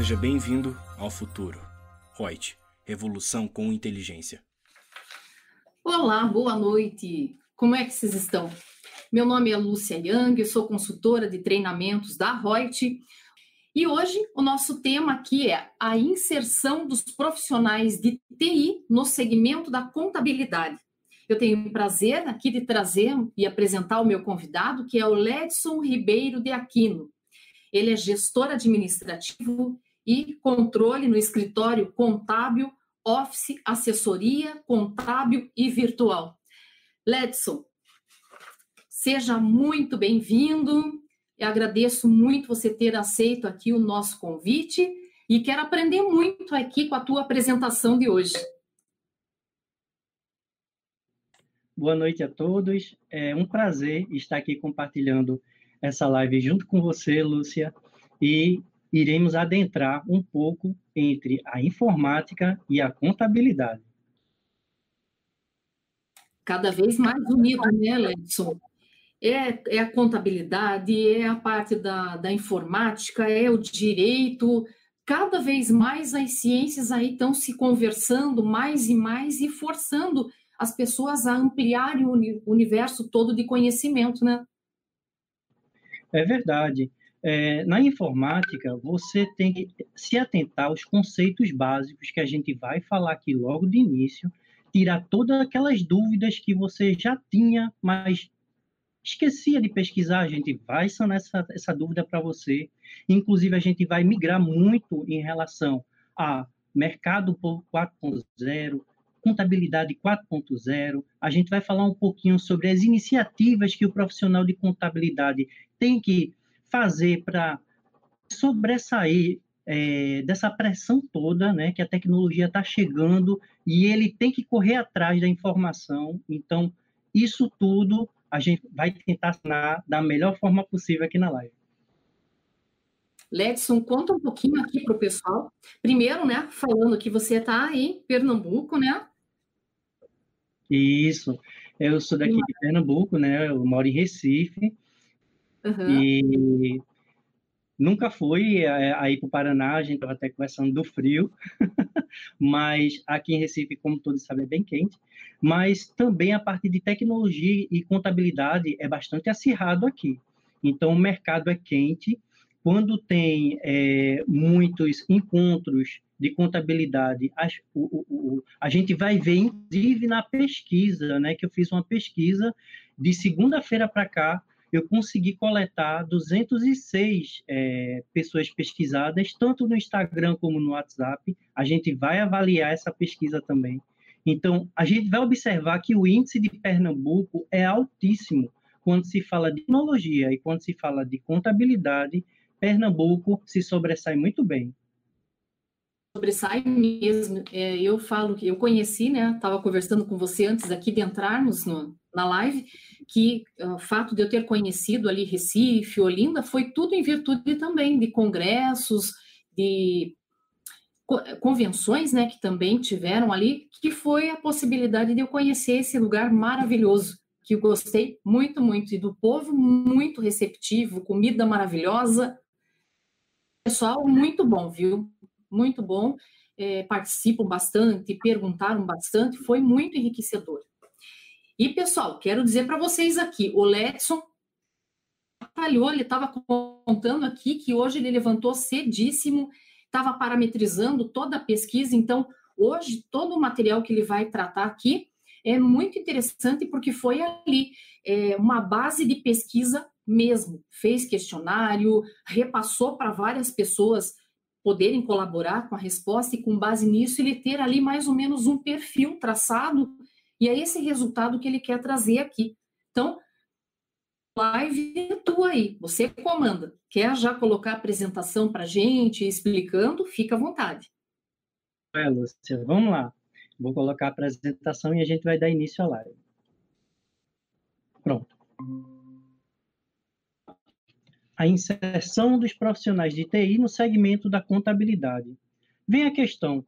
Seja bem-vindo ao futuro. Reut, revolução com inteligência. Olá, boa noite. Como é que vocês estão? Meu nome é Lúcia Young, eu sou consultora de treinamentos da Reut. E hoje o nosso tema aqui é a inserção dos profissionais de TI no segmento da contabilidade. Eu tenho o prazer aqui de trazer e apresentar o meu convidado, que é o Ledson Ribeiro de Aquino. Ele é gestor administrativo e controle no escritório contábil, office, assessoria, contábil e virtual. Ledson, seja muito bem-vindo. Eu agradeço muito você ter aceito aqui o nosso convite e quero aprender muito aqui com a tua apresentação de hoje. Boa noite a todos. É um prazer estar aqui compartilhando essa live junto com você, Lúcia, e iremos adentrar um pouco entre a informática e a contabilidade. Cada vez mais unido, né, Ledson? É, é a contabilidade, é a parte da, da informática, é o direito. Cada vez mais as ciências aí estão se conversando mais e mais e forçando as pessoas a ampliarem o universo todo de conhecimento, né? É verdade. É, na informática, você tem que se atentar aos conceitos básicos que a gente vai falar aqui logo de início, tirar todas aquelas dúvidas que você já tinha, mas esquecia de pesquisar. A gente vai sanar essa, essa dúvida para você. Inclusive, a gente vai migrar muito em relação a mercado 4.0, contabilidade 4.0. A gente vai falar um pouquinho sobre as iniciativas que o profissional de contabilidade tem que fazer para sobressair é, dessa pressão toda, né, que a tecnologia está chegando e ele tem que correr atrás da informação. Então, isso tudo a gente vai tentar assinar da melhor forma possível aqui na live. Ledson, conta um pouquinho aqui para o pessoal. Primeiro, né, falando que você está em Pernambuco, né? Isso. Eu sou daqui de Pernambuco, né? Eu moro em Recife. Uhum. E nunca fui é, aí para o Paraná, a gente estava até conversando do frio, mas aqui em Recife, como todos sabem, é bem quente. Mas também a parte de tecnologia e contabilidade é bastante acirrado aqui. Então, o mercado é quente. Quando tem é, muitos encontros de contabilidade, a, o, o, a gente vai ver, inclusive, na pesquisa, né, que eu fiz uma pesquisa de segunda-feira para cá, eu consegui coletar 206 é, pessoas pesquisadas, tanto no Instagram como no WhatsApp. A gente vai avaliar essa pesquisa também. Então, a gente vai observar que o índice de Pernambuco é altíssimo quando se fala de tecnologia e quando se fala de contabilidade. Pernambuco se sobressai muito bem sobressai mesmo. É, eu falo que eu conheci, né? Estava conversando com você antes aqui de entrarmos no, na live, que uh, o fato de eu ter conhecido ali Recife, Olinda, foi tudo em virtude também de congressos, de co convenções, né? Que também tiveram ali, que foi a possibilidade de eu conhecer esse lugar maravilhoso. Que eu gostei muito, muito, e do povo muito receptivo, comida maravilhosa, pessoal muito bom, viu? Muito bom, é, participam bastante, perguntaram bastante, foi muito enriquecedor. E, pessoal, quero dizer para vocês aqui, o Letson batalhou, ele estava contando aqui que hoje ele levantou cedíssimo, estava parametrizando toda a pesquisa, então, hoje, todo o material que ele vai tratar aqui é muito interessante porque foi ali é, uma base de pesquisa mesmo. Fez questionário, repassou para várias pessoas poderem colaborar com a resposta e com base nisso ele ter ali mais ou menos um perfil traçado e é esse resultado que ele quer trazer aqui. Então, live é tua aí, você comanda. Quer já colocar a apresentação para gente, explicando? Fica à vontade. É, Lúcia, vamos lá. Vou colocar a apresentação e a gente vai dar início à live. Pronto a inserção dos profissionais de TI no segmento da contabilidade. Vem a questão: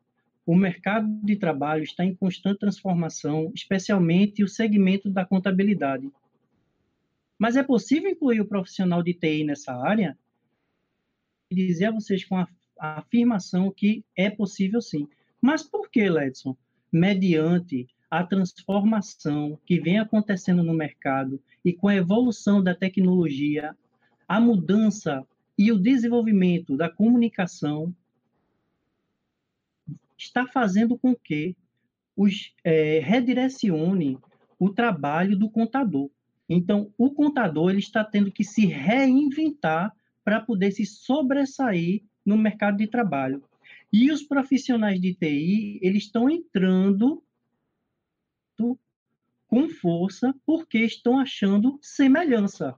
o mercado de trabalho está em constante transformação, especialmente o segmento da contabilidade. Mas é possível incluir o profissional de TI nessa área? E dizer a vocês com a, a afirmação que é possível sim. Mas por que, Ledson? Mediante a transformação que vem acontecendo no mercado e com a evolução da tecnologia, a mudança e o desenvolvimento da comunicação está fazendo com que os, é, redirecione o trabalho do contador. Então, o contador ele está tendo que se reinventar para poder se sobressair no mercado de trabalho. E os profissionais de TI, eles estão entrando com força porque estão achando semelhança.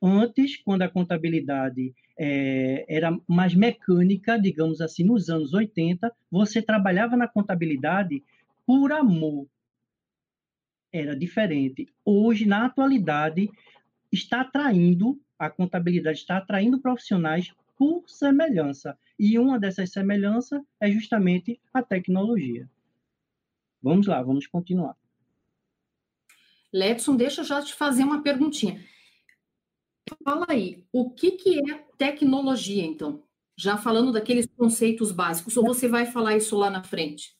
Antes, quando a contabilidade é, era mais mecânica, digamos assim, nos anos 80, você trabalhava na contabilidade por amor. Era diferente. Hoje, na atualidade, está atraindo, a contabilidade está atraindo profissionais por semelhança. E uma dessas semelhanças é justamente a tecnologia. Vamos lá, vamos continuar. Ledson, deixa eu já te fazer uma perguntinha. Fala aí, o que, que é tecnologia, então? Já falando daqueles conceitos básicos, ou você vai falar isso lá na frente?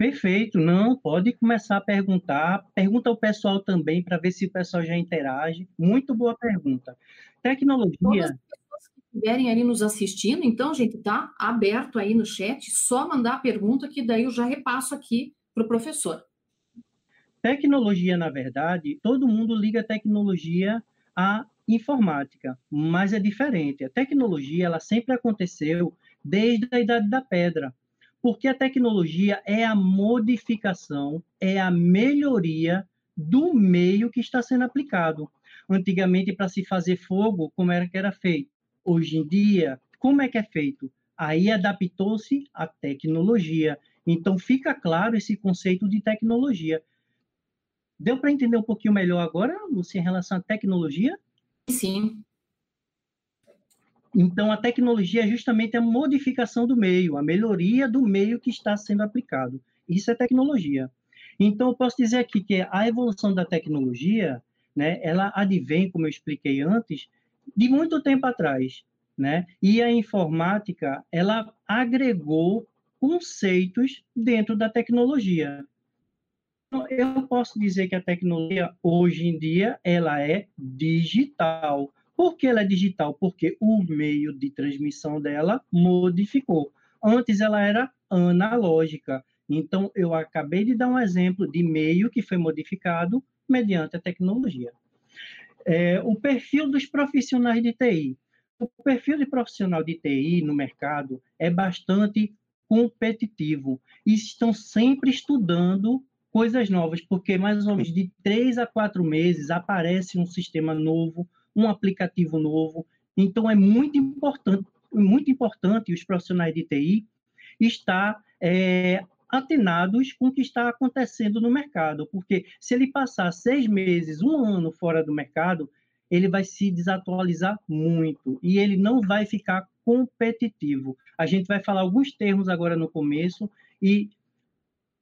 Perfeito, não, pode começar a perguntar. Pergunta ao pessoal também para ver se o pessoal já interage. Muito boa pergunta. Tecnologia. Todas as pessoas que estiverem ali nos assistindo, então, gente, tá aberto aí no chat, só mandar a pergunta que daí eu já repasso aqui para o professor. Tecnologia, na verdade, todo mundo liga tecnologia à informática, mas é diferente. A tecnologia ela sempre aconteceu desde a Idade da Pedra, porque a tecnologia é a modificação, é a melhoria do meio que está sendo aplicado. Antigamente, para se fazer fogo, como era que era feito? Hoje em dia, como é que é feito? Aí adaptou-se a tecnologia. Então, fica claro esse conceito de tecnologia. Deu para entender um pouquinho melhor agora, Lúcia, em relação à tecnologia? Sim. Então, a tecnologia é justamente a modificação do meio, a melhoria do meio que está sendo aplicado. Isso é tecnologia. Então, eu posso dizer aqui que a evolução da tecnologia, né, ela advém, como eu expliquei antes, de muito tempo atrás, né? E a informática, ela agregou conceitos dentro da tecnologia. Então, eu posso dizer que a tecnologia hoje em dia ela é digital. Por que ela é digital? Porque o meio de transmissão dela modificou. Antes ela era analógica. Então eu acabei de dar um exemplo de meio que foi modificado mediante a tecnologia. É, o perfil dos profissionais de TI. O perfil de profissional de TI no mercado é bastante competitivo e estão sempre estudando coisas novas, porque mais ou menos de três a quatro meses aparece um sistema novo, um aplicativo novo. Então é muito importante, muito importante os profissionais de TI estar é, atenados com o que está acontecendo no mercado, porque se ele passar seis meses, um ano fora do mercado, ele vai se desatualizar muito e ele não vai ficar competitivo. A gente vai falar alguns termos agora no começo e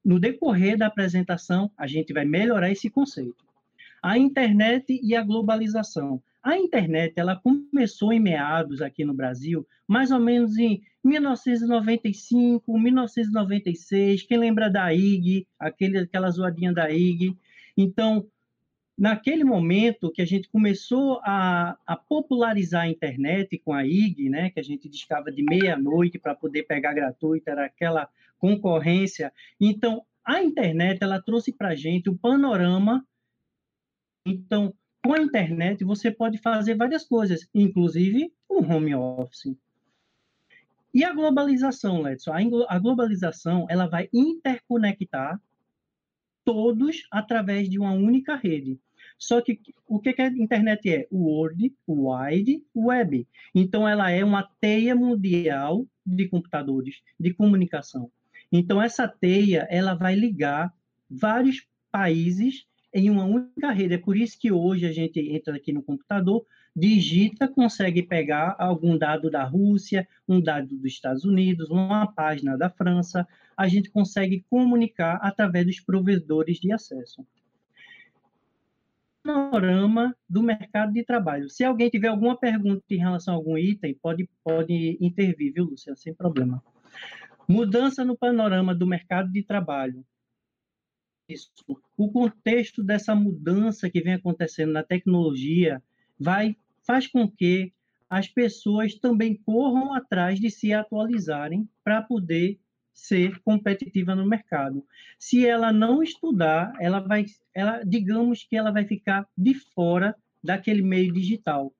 no decorrer da apresentação, a gente vai melhorar esse conceito. A internet e a globalização. A internet ela começou em meados aqui no Brasil, mais ou menos em 1995, 1996. Quem lembra da IG, aquele, aquela zoadinha da IG? Então, naquele momento que a gente começou a, a, popularizar a internet com a IG, né, que a gente discava de meia-noite para poder pegar gratuito, era aquela concorrência. Então, a internet ela trouxe para a gente o panorama. Então, com a internet você pode fazer várias coisas, inclusive o um home office. E a globalização, Ledson? A globalização ela vai interconectar todos através de uma única rede. Só que o que, que a internet é? O Wide Web. Então, ela é uma teia mundial de computadores, de comunicação. Então, essa teia ela vai ligar vários países em uma única rede. É por isso que hoje a gente entra aqui no computador, digita, consegue pegar algum dado da Rússia, um dado dos Estados Unidos, uma página da França, a gente consegue comunicar através dos provedores de acesso. panorama do mercado de trabalho. Se alguém tiver alguma pergunta em relação a algum item, pode, pode intervir, viu, Lúcia? Sem problema. Mudança no panorama do mercado de trabalho. Isso. O contexto dessa mudança que vem acontecendo na tecnologia vai faz com que as pessoas também corram atrás de se atualizarem para poder ser competitiva no mercado. Se ela não estudar, ela vai, ela, digamos que ela vai ficar de fora daquele meio digital.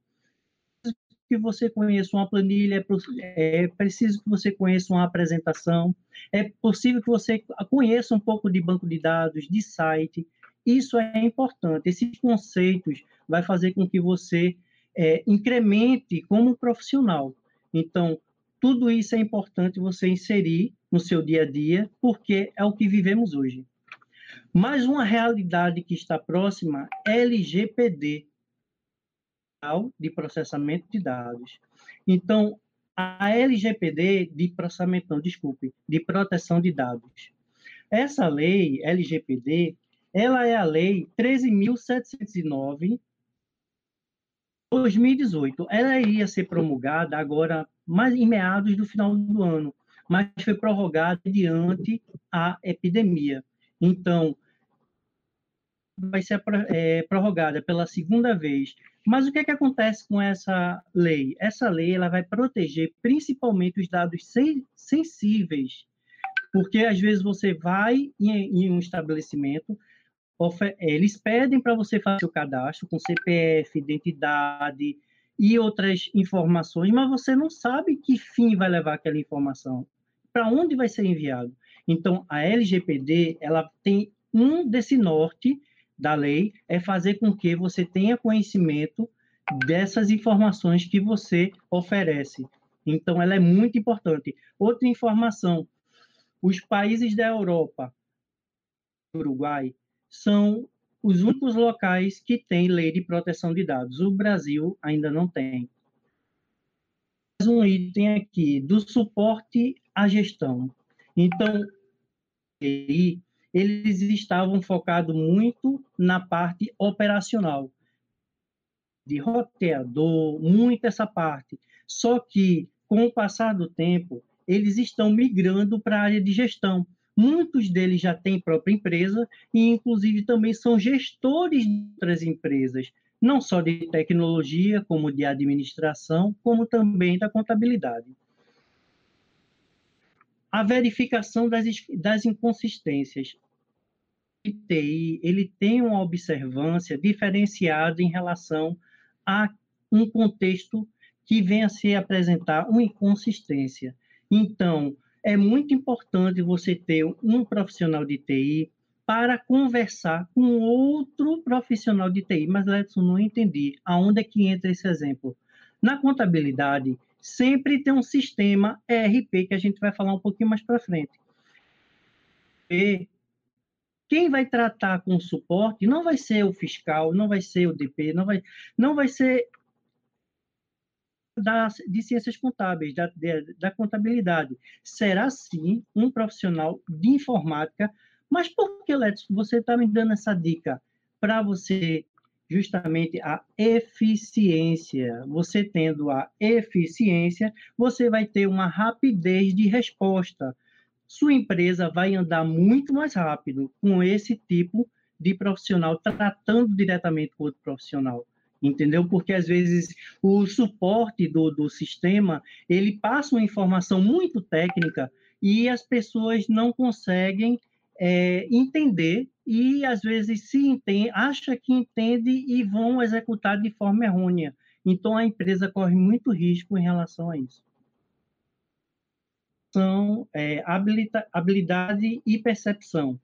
Que você conheça uma planilha, é, é preciso que você conheça uma apresentação, é possível que você conheça um pouco de banco de dados, de site. Isso é importante. Esses conceitos vai fazer com que você é, incremente como profissional. Então, tudo isso é importante você inserir no seu dia a dia, porque é o que vivemos hoje. Mais uma realidade que está próxima é LGPD, de processamento de dados. Então, a LGPD de processamento, não, desculpe, de proteção de dados. Essa lei, LGPD, ela é a lei 13.709 2018. Ela iria ser promulgada agora, mais em meados do final do ano, mas foi prorrogada diante a epidemia. Então, vai ser é, prorrogada pela segunda vez. Mas o que, é que acontece com essa lei? Essa lei ela vai proteger principalmente os dados sen sensíveis, porque às vezes você vai em, em um estabelecimento, eles pedem para você fazer o cadastro com CPF, identidade e outras informações, mas você não sabe que fim vai levar aquela informação, para onde vai ser enviado. Então, a LGPD, ela tem um desse norte da lei, é fazer com que você tenha conhecimento dessas informações que você oferece. Então, ela é muito importante. Outra informação, os países da Europa, Uruguai, são os únicos locais que têm lei de proteção de dados. O Brasil ainda não tem. Mais um item aqui, do suporte à gestão. Então, eles estavam focados muito na parte operacional, de roteador, muito essa parte. Só que, com o passar do tempo, eles estão migrando para a área de gestão. Muitos deles já têm própria empresa e, inclusive, também são gestores de outras empresas, não só de tecnologia, como de administração, como também da contabilidade. A verificação das, das inconsistências. O TI ele tem uma observância diferenciada em relação a um contexto que venha a se apresentar uma inconsistência. Então, é muito importante você ter um profissional de TI para conversar com outro profissional de TI. Mas, Letson, não entendi. Aonde é que entra esse exemplo? Na contabilidade, sempre tem um sistema ERP, que a gente vai falar um pouquinho mais para frente. E quem vai tratar com suporte não vai ser o fiscal, não vai ser o DP, não vai, não vai ser da, de ciências contábeis, da, de, da contabilidade. Será sim um profissional de informática, mas por que, Letos, você está me dando essa dica? Para você, justamente, a eficiência. Você tendo a eficiência, você vai ter uma rapidez de resposta. Sua empresa vai andar muito mais rápido com esse tipo de profissional, tratando diretamente com outro profissional entendeu? Porque às vezes o suporte do, do sistema ele passa uma informação muito técnica e as pessoas não conseguem é, entender e às vezes se entende, acha que entende e vão executar de forma errônea. Então a empresa corre muito risco em relação a isso. São é, habilidade e percepção.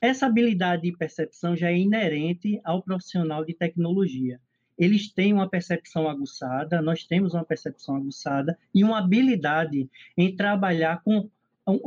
Essa habilidade de percepção já é inerente ao profissional de tecnologia. Eles têm uma percepção aguçada, nós temos uma percepção aguçada e uma habilidade em trabalhar com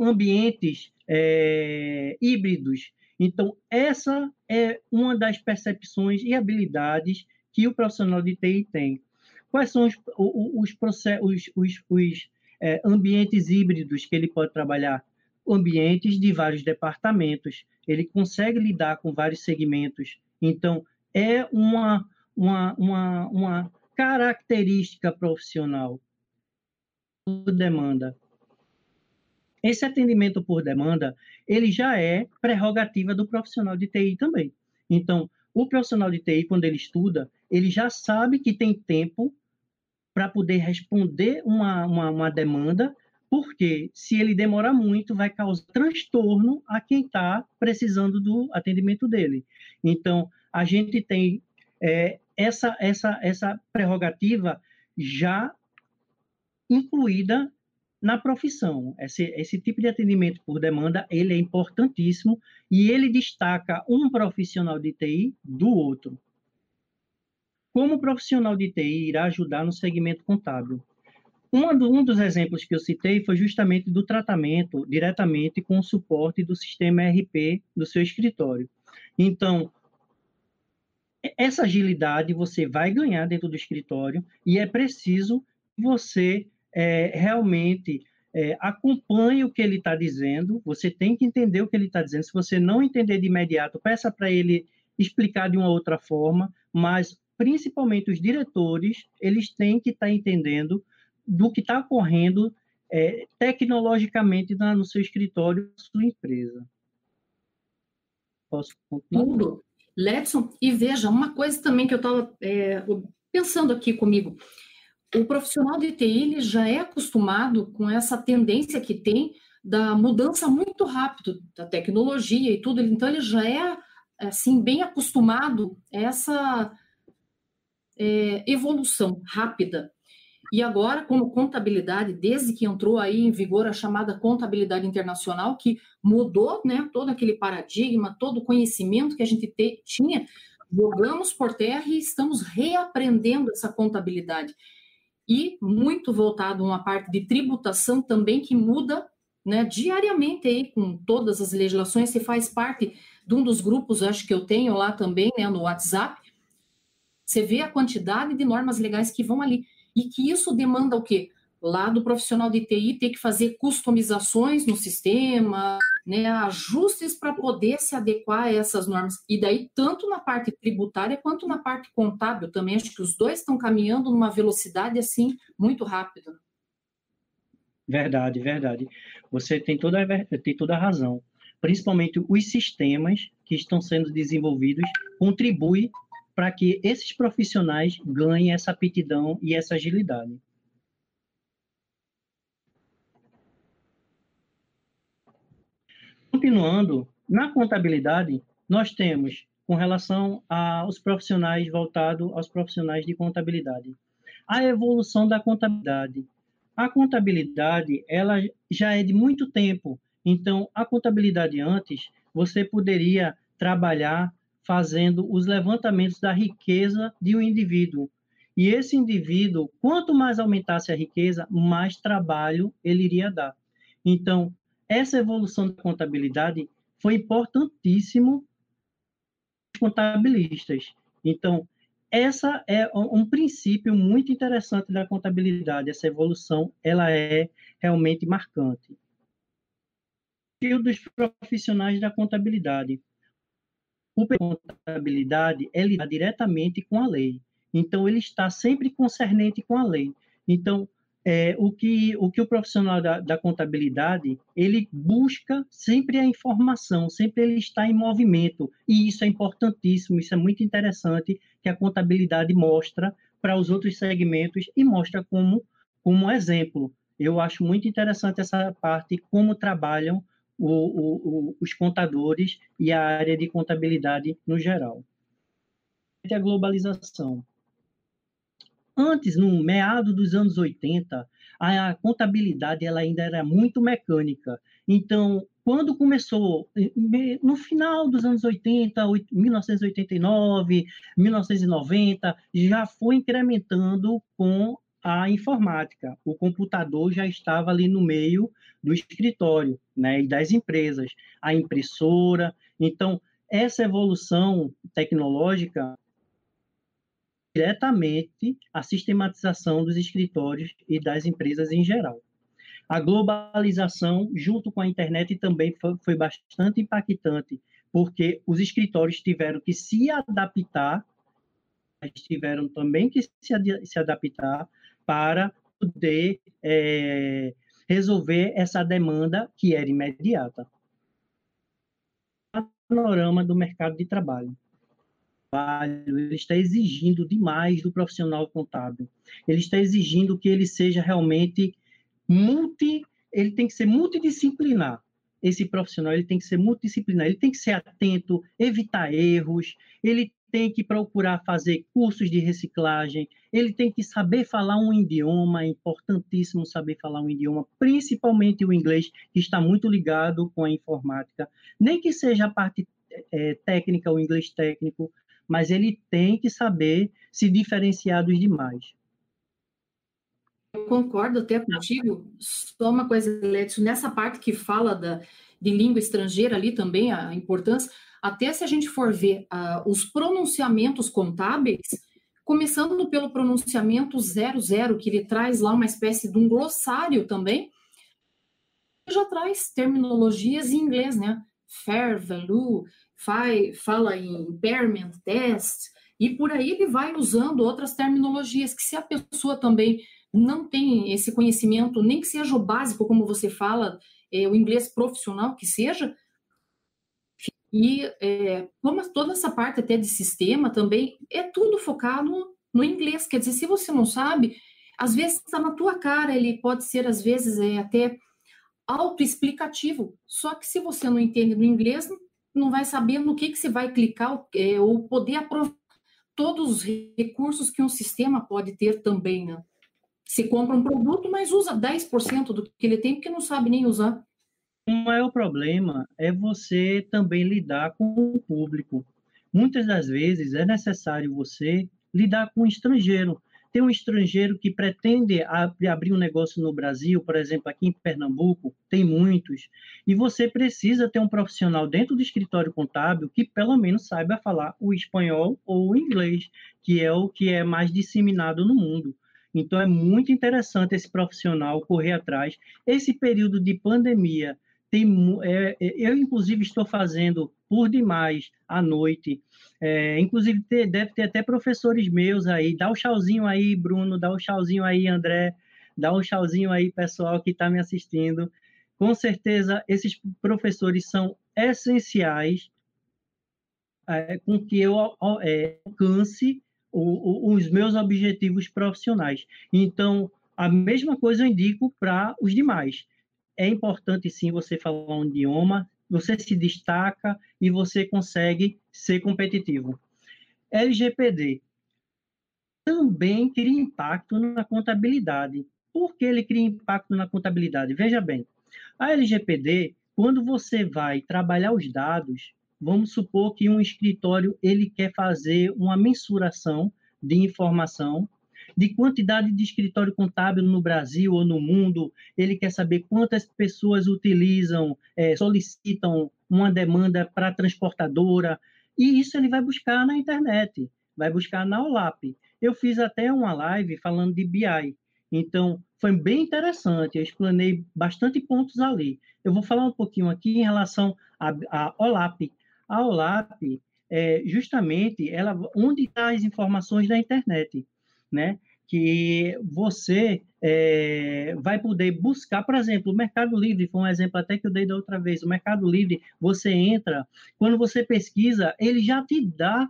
ambientes é, híbridos. Então, essa é uma das percepções e habilidades que o profissional de TI tem. Quais são os, os, os, os, os é, ambientes híbridos que ele pode trabalhar? ambientes de vários departamentos, ele consegue lidar com vários segmentos. Então, é uma, uma, uma, uma característica profissional demanda. Esse atendimento por demanda, ele já é prerrogativa do profissional de TI também. Então, o profissional de TI, quando ele estuda, ele já sabe que tem tempo para poder responder uma, uma, uma demanda porque se ele demorar muito, vai causar transtorno a quem está precisando do atendimento dele. Então, a gente tem é, essa, essa, essa prerrogativa já incluída na profissão. Esse, esse tipo de atendimento por demanda, ele é importantíssimo e ele destaca um profissional de TI do outro. Como o profissional de TI irá ajudar no segmento contábil? Um, dos exemplos que eu citei foi justamente do tratamento diretamente com o suporte do sistema RP do seu escritório. Então, essa agilidade você vai ganhar dentro do escritório e é preciso você é, realmente é, acompanhe o que ele está dizendo. Você tem que entender o que ele está dizendo. Se você não entender de imediato, peça para ele explicar de uma outra forma, mas principalmente os diretores, eles têm que estar tá entendendo do que está ocorrendo é, tecnologicamente na, no seu escritório, sua empresa. Posso continuar? Tudo. Ledson, e veja, uma coisa também que eu estava é, pensando aqui comigo. O profissional de TI ele já é acostumado com essa tendência que tem da mudança muito rápido da tecnologia e tudo, então ele já é assim bem acostumado a essa é, evolução rápida e agora, como contabilidade, desde que entrou aí em vigor a chamada contabilidade internacional, que mudou né, todo aquele paradigma, todo o conhecimento que a gente te, tinha, jogamos por terra e estamos reaprendendo essa contabilidade. E muito voltado a uma parte de tributação também que muda né, diariamente aí com todas as legislações. Você faz parte de um dos grupos, acho que eu tenho lá também, né, no WhatsApp. Você vê a quantidade de normas legais que vão ali e que isso demanda o quê? Lá do profissional de TI ter que fazer customizações no sistema, né, ajustes para poder se adequar a essas normas. E daí, tanto na parte tributária quanto na parte contábil também, acho que os dois estão caminhando numa velocidade assim muito rápida. Verdade, verdade. Você tem toda, a, tem toda a razão. Principalmente os sistemas que estão sendo desenvolvidos contribuem para que esses profissionais ganhem essa aptidão e essa agilidade. Continuando, na contabilidade, nós temos, com relação aos profissionais voltado aos profissionais de contabilidade, a evolução da contabilidade. A contabilidade, ela já é de muito tempo. Então, a contabilidade antes, você poderia trabalhar fazendo os levantamentos da riqueza de um indivíduo. E esse indivíduo, quanto mais aumentasse a riqueza, mais trabalho ele iria dar. Então, essa evolução da contabilidade foi importantíssimo para os contabilistas. Então, essa é um princípio muito interessante da contabilidade. Essa evolução, ela é realmente marcante. E o dos profissionais da contabilidade o contabilidade é lidar diretamente com a lei. Então, ele está sempre concernente com a lei. Então, é, o, que, o que o profissional da, da, contabilidade, ele busca sempre a informação, sempre ele está em movimento. E isso é importantíssimo, isso é muito interessante que a contabilidade mostra para os outros segmentos e mostra como, como exemplo. Eu acho muito interessante essa parte, como trabalham o, o, os contadores e a área de contabilidade no geral. A globalização. Antes, no meado dos anos 80, a contabilidade ela ainda era muito mecânica. Então, quando começou, no final dos anos 80, 1989, 1990, já foi incrementando com a informática. O computador já estava ali no meio do escritório, né, e das empresas, a impressora. Então, essa evolução tecnológica diretamente a sistematização dos escritórios e das empresas em geral. A globalização, junto com a internet, também foi, bastante impactante, porque os escritórios tiveram que se adaptar, tiveram também que se, se adaptar para poder é, resolver essa demanda que era imediata. Panorama do mercado de trabalho. Ele está exigindo demais do profissional contábil. Ele está exigindo que ele seja realmente multi, ele tem que ser multidisciplinar. Esse profissional ele tem que ser multidisciplinar, ele tem que ser atento, evitar erros, ele tem que procurar fazer cursos de reciclagem, ele tem que saber falar um idioma, é importantíssimo saber falar um idioma, principalmente o inglês, que está muito ligado com a informática, nem que seja a parte é, técnica, o inglês técnico, mas ele tem que saber se diferenciar dos demais. Eu concordo até contigo. Só uma coisa, Lécio, nessa parte que fala da, de língua estrangeira ali também, a importância, até se a gente for ver uh, os pronunciamentos contábeis, começando pelo pronunciamento 00, que ele traz lá uma espécie de um glossário também, já traz terminologias em inglês, né? Fair value, fala em impairment test, e por aí ele vai usando outras terminologias que se a pessoa também não tem esse conhecimento, nem que seja o básico, como você fala, é, o inglês profissional que seja, e é, toda essa parte até de sistema também, é tudo focado no inglês. Quer dizer, se você não sabe, às vezes está na tua cara, ele pode ser, às vezes, é, até autoexplicativo. Só que se você não entende no inglês, não vai saber no que, que você vai clicar é, ou poder aproveitar todos os recursos que um sistema pode ter também, né? Se compra um produto, mas usa 10% do que ele tem porque não sabe nem usar. O maior problema é você também lidar com o público. Muitas das vezes é necessário você lidar com o estrangeiro. Tem um estrangeiro que pretende abrir um negócio no Brasil, por exemplo, aqui em Pernambuco, tem muitos, e você precisa ter um profissional dentro do escritório contábil que pelo menos saiba falar o espanhol ou o inglês, que é o que é mais disseminado no mundo. Então, é muito interessante esse profissional correr atrás. Esse período de pandemia, tem, é, é, eu, inclusive, estou fazendo por demais à noite. É, inclusive, ter, deve ter até professores meus aí. Dá o um tchauzinho aí, Bruno. Dá o um tchauzinho aí, André. Dá o um tchauzinho aí, pessoal que está me assistindo. Com certeza, esses professores são essenciais é, com que eu é, alcance o, o, os meus objetivos profissionais. Então, a mesma coisa eu indico para os demais. É importante sim você falar um idioma, você se destaca e você consegue ser competitivo. LGPD também cria impacto na contabilidade. Por que ele cria impacto na contabilidade? Veja bem, a LGPD, quando você vai trabalhar os dados, Vamos supor que um escritório ele quer fazer uma mensuração de informação de quantidade de escritório contábil no Brasil ou no mundo, ele quer saber quantas pessoas utilizam, é, solicitam uma demanda para transportadora, e isso ele vai buscar na internet, vai buscar na OLAP. Eu fiz até uma live falando de BI, então foi bem interessante, eu explanei bastante pontos ali. Eu vou falar um pouquinho aqui em relação à OLAP, a OLAP, é, justamente, ela, onde está as informações da internet, né? Que você é, vai poder buscar, por exemplo, o Mercado Livre, foi um exemplo até que eu dei da outra vez. O Mercado Livre, você entra, quando você pesquisa, ele já te dá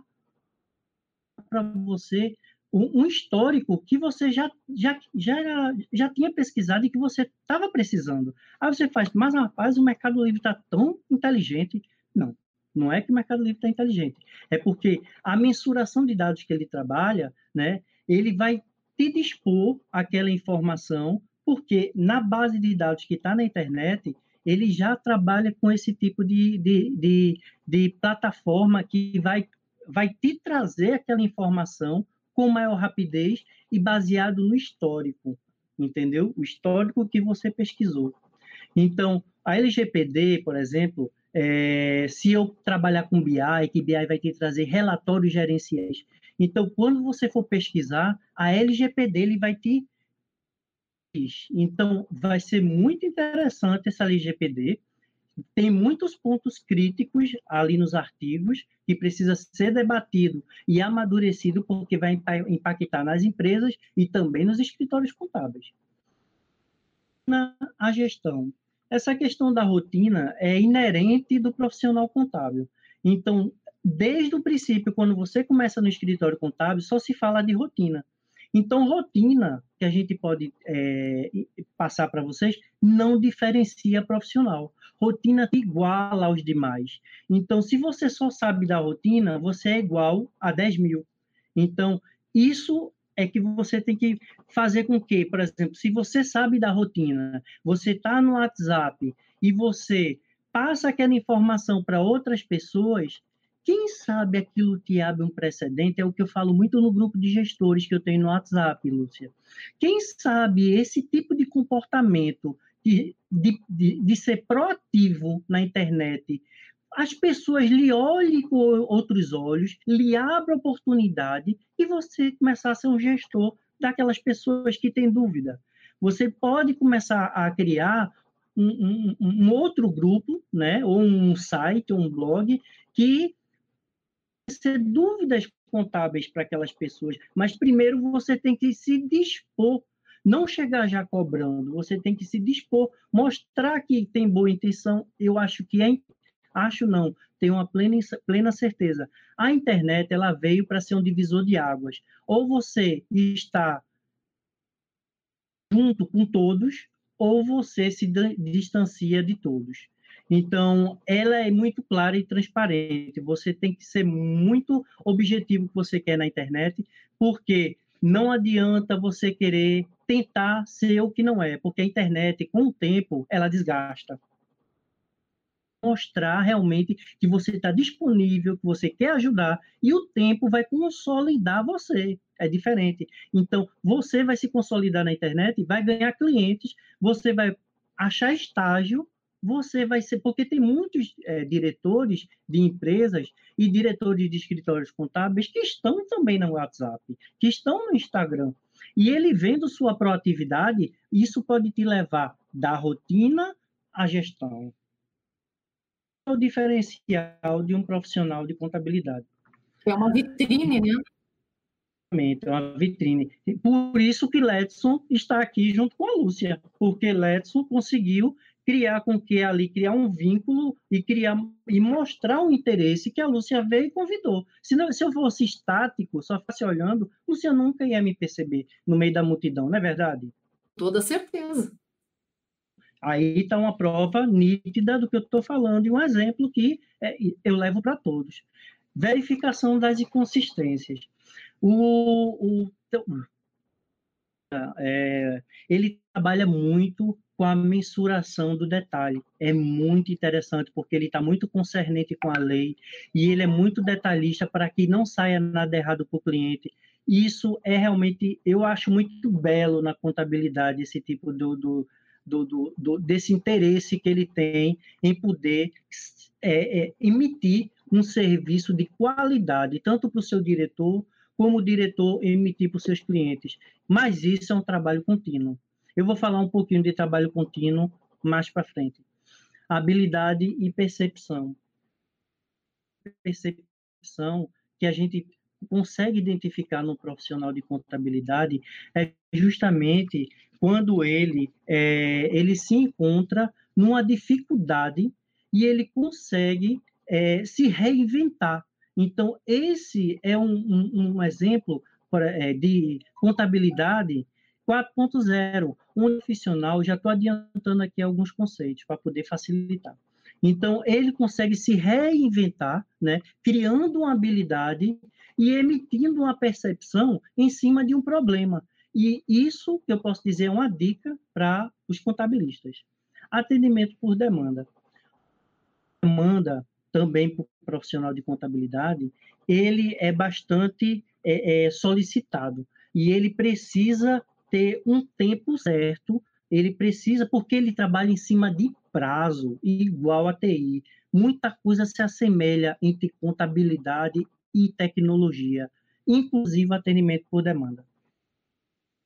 para você um, um, histórico que você já, já, já, já tinha pesquisado e que você estava precisando. Aí você faz, mas rapaz, o Mercado Livre está tão inteligente. Não, não é que o Mercado Livre está inteligente, é porque a mensuração de dados que ele trabalha, né, ele vai te dispor aquela informação, porque na base de dados que está na internet, ele já trabalha com esse tipo de, de, de, de plataforma que vai, vai te trazer aquela informação com maior rapidez e baseado no histórico, entendeu? O histórico que você pesquisou. Então, a LGPD, por exemplo, é, se eu trabalhar com BI, que BI vai te trazer relatórios gerenciais. Então, quando você for pesquisar, a LGPD ele vai te então, vai ser muito interessante essa LGPD, tem muitos pontos críticos ali nos artigos que precisa ser debatido e amadurecido porque vai impactar nas empresas e também nos escritórios contábeis. Na a gestão. Essa questão da rotina é inerente do profissional contábil. Então, desde o princípio, quando você começa no escritório contábil, só se fala de rotina. Então, rotina, que a gente pode é, passar para vocês, não diferencia profissional. Rotina te iguala aos demais. Então, se você só sabe da rotina, você é igual a 10 mil. Então, isso é que você tem que fazer com que, por exemplo, se você sabe da rotina, você está no WhatsApp e você passa aquela informação para outras pessoas, quem sabe aquilo te abre um precedente, é o que eu falo muito no grupo de gestores que eu tenho no WhatsApp, Lúcia. Quem sabe esse tipo de comportamento de, de, de, de ser proativo na internet, as pessoas lhe olhem com outros olhos, lhe abram oportunidade e você começar a ser um gestor daquelas pessoas que têm dúvida. Você pode começar a criar um, um, um outro grupo, né, ou um site, ou um blog, que ser dúvidas contábeis para aquelas pessoas, mas primeiro você tem que se dispor, não chegar já cobrando, você tem que se dispor, mostrar que tem boa intenção. Eu acho que é, acho não, tenho uma plena, plena certeza. A internet ela veio para ser um divisor de águas. Ou você está junto com todos, ou você se distancia de todos. Então, ela é muito clara e transparente. Você tem que ser muito objetivo que você quer na internet, porque não adianta você querer tentar ser o que não é, porque a internet, com o tempo, ela desgasta. Mostrar realmente que você está disponível, que você quer ajudar, e o tempo vai consolidar você. É diferente. Então, você vai se consolidar na internet, vai ganhar clientes, você vai achar estágio você vai ser, porque tem muitos é, diretores de empresas e diretores de escritórios contábeis que estão também no WhatsApp, que estão no Instagram. E ele vendo sua proatividade, isso pode te levar da rotina à gestão. É o diferencial de um profissional de contabilidade. É uma vitrine, né? É uma vitrine. Por isso que Letson está aqui junto com a Lúcia, porque Letson conseguiu criar com que ali criar um vínculo e criar e mostrar o interesse que a Lúcia veio e convidou. Se, não, se eu fosse estático, só fosse olhando, Lúcia nunca ia me perceber no meio da multidão, não é verdade? Toda certeza. Aí está uma prova nítida do que eu estou falando e um exemplo que é, eu levo para todos. Verificação das inconsistências. O, o é, ele trabalha muito com a mensuração do detalhe. É muito interessante, porque ele está muito concernente com a lei e ele é muito detalhista para que não saia nada errado para o cliente. Isso é realmente, eu acho muito belo na contabilidade, esse tipo do, do, do, do desse interesse que ele tem em poder é, é, emitir um serviço de qualidade, tanto para o seu diretor, como o diretor emitir para os seus clientes. Mas isso é um trabalho contínuo. Eu vou falar um pouquinho de trabalho contínuo mais para frente. Habilidade e percepção. Percepção que a gente consegue identificar no profissional de contabilidade é justamente quando ele é, ele se encontra numa dificuldade e ele consegue é, se reinventar. Então, esse é um, um, um exemplo é, de contabilidade 4.0, um profissional, já estou adiantando aqui alguns conceitos para poder facilitar. Então, ele consegue se reinventar, né, criando uma habilidade e emitindo uma percepção em cima de um problema. E isso, eu posso dizer, é uma dica para os contabilistas. Atendimento por demanda. Demanda também para o profissional de contabilidade, ele é bastante é, é, solicitado e ele precisa ter um tempo certo, ele precisa, porque ele trabalha em cima de prazo, igual a TI. Muita coisa se assemelha entre contabilidade e tecnologia, inclusive atendimento por demanda.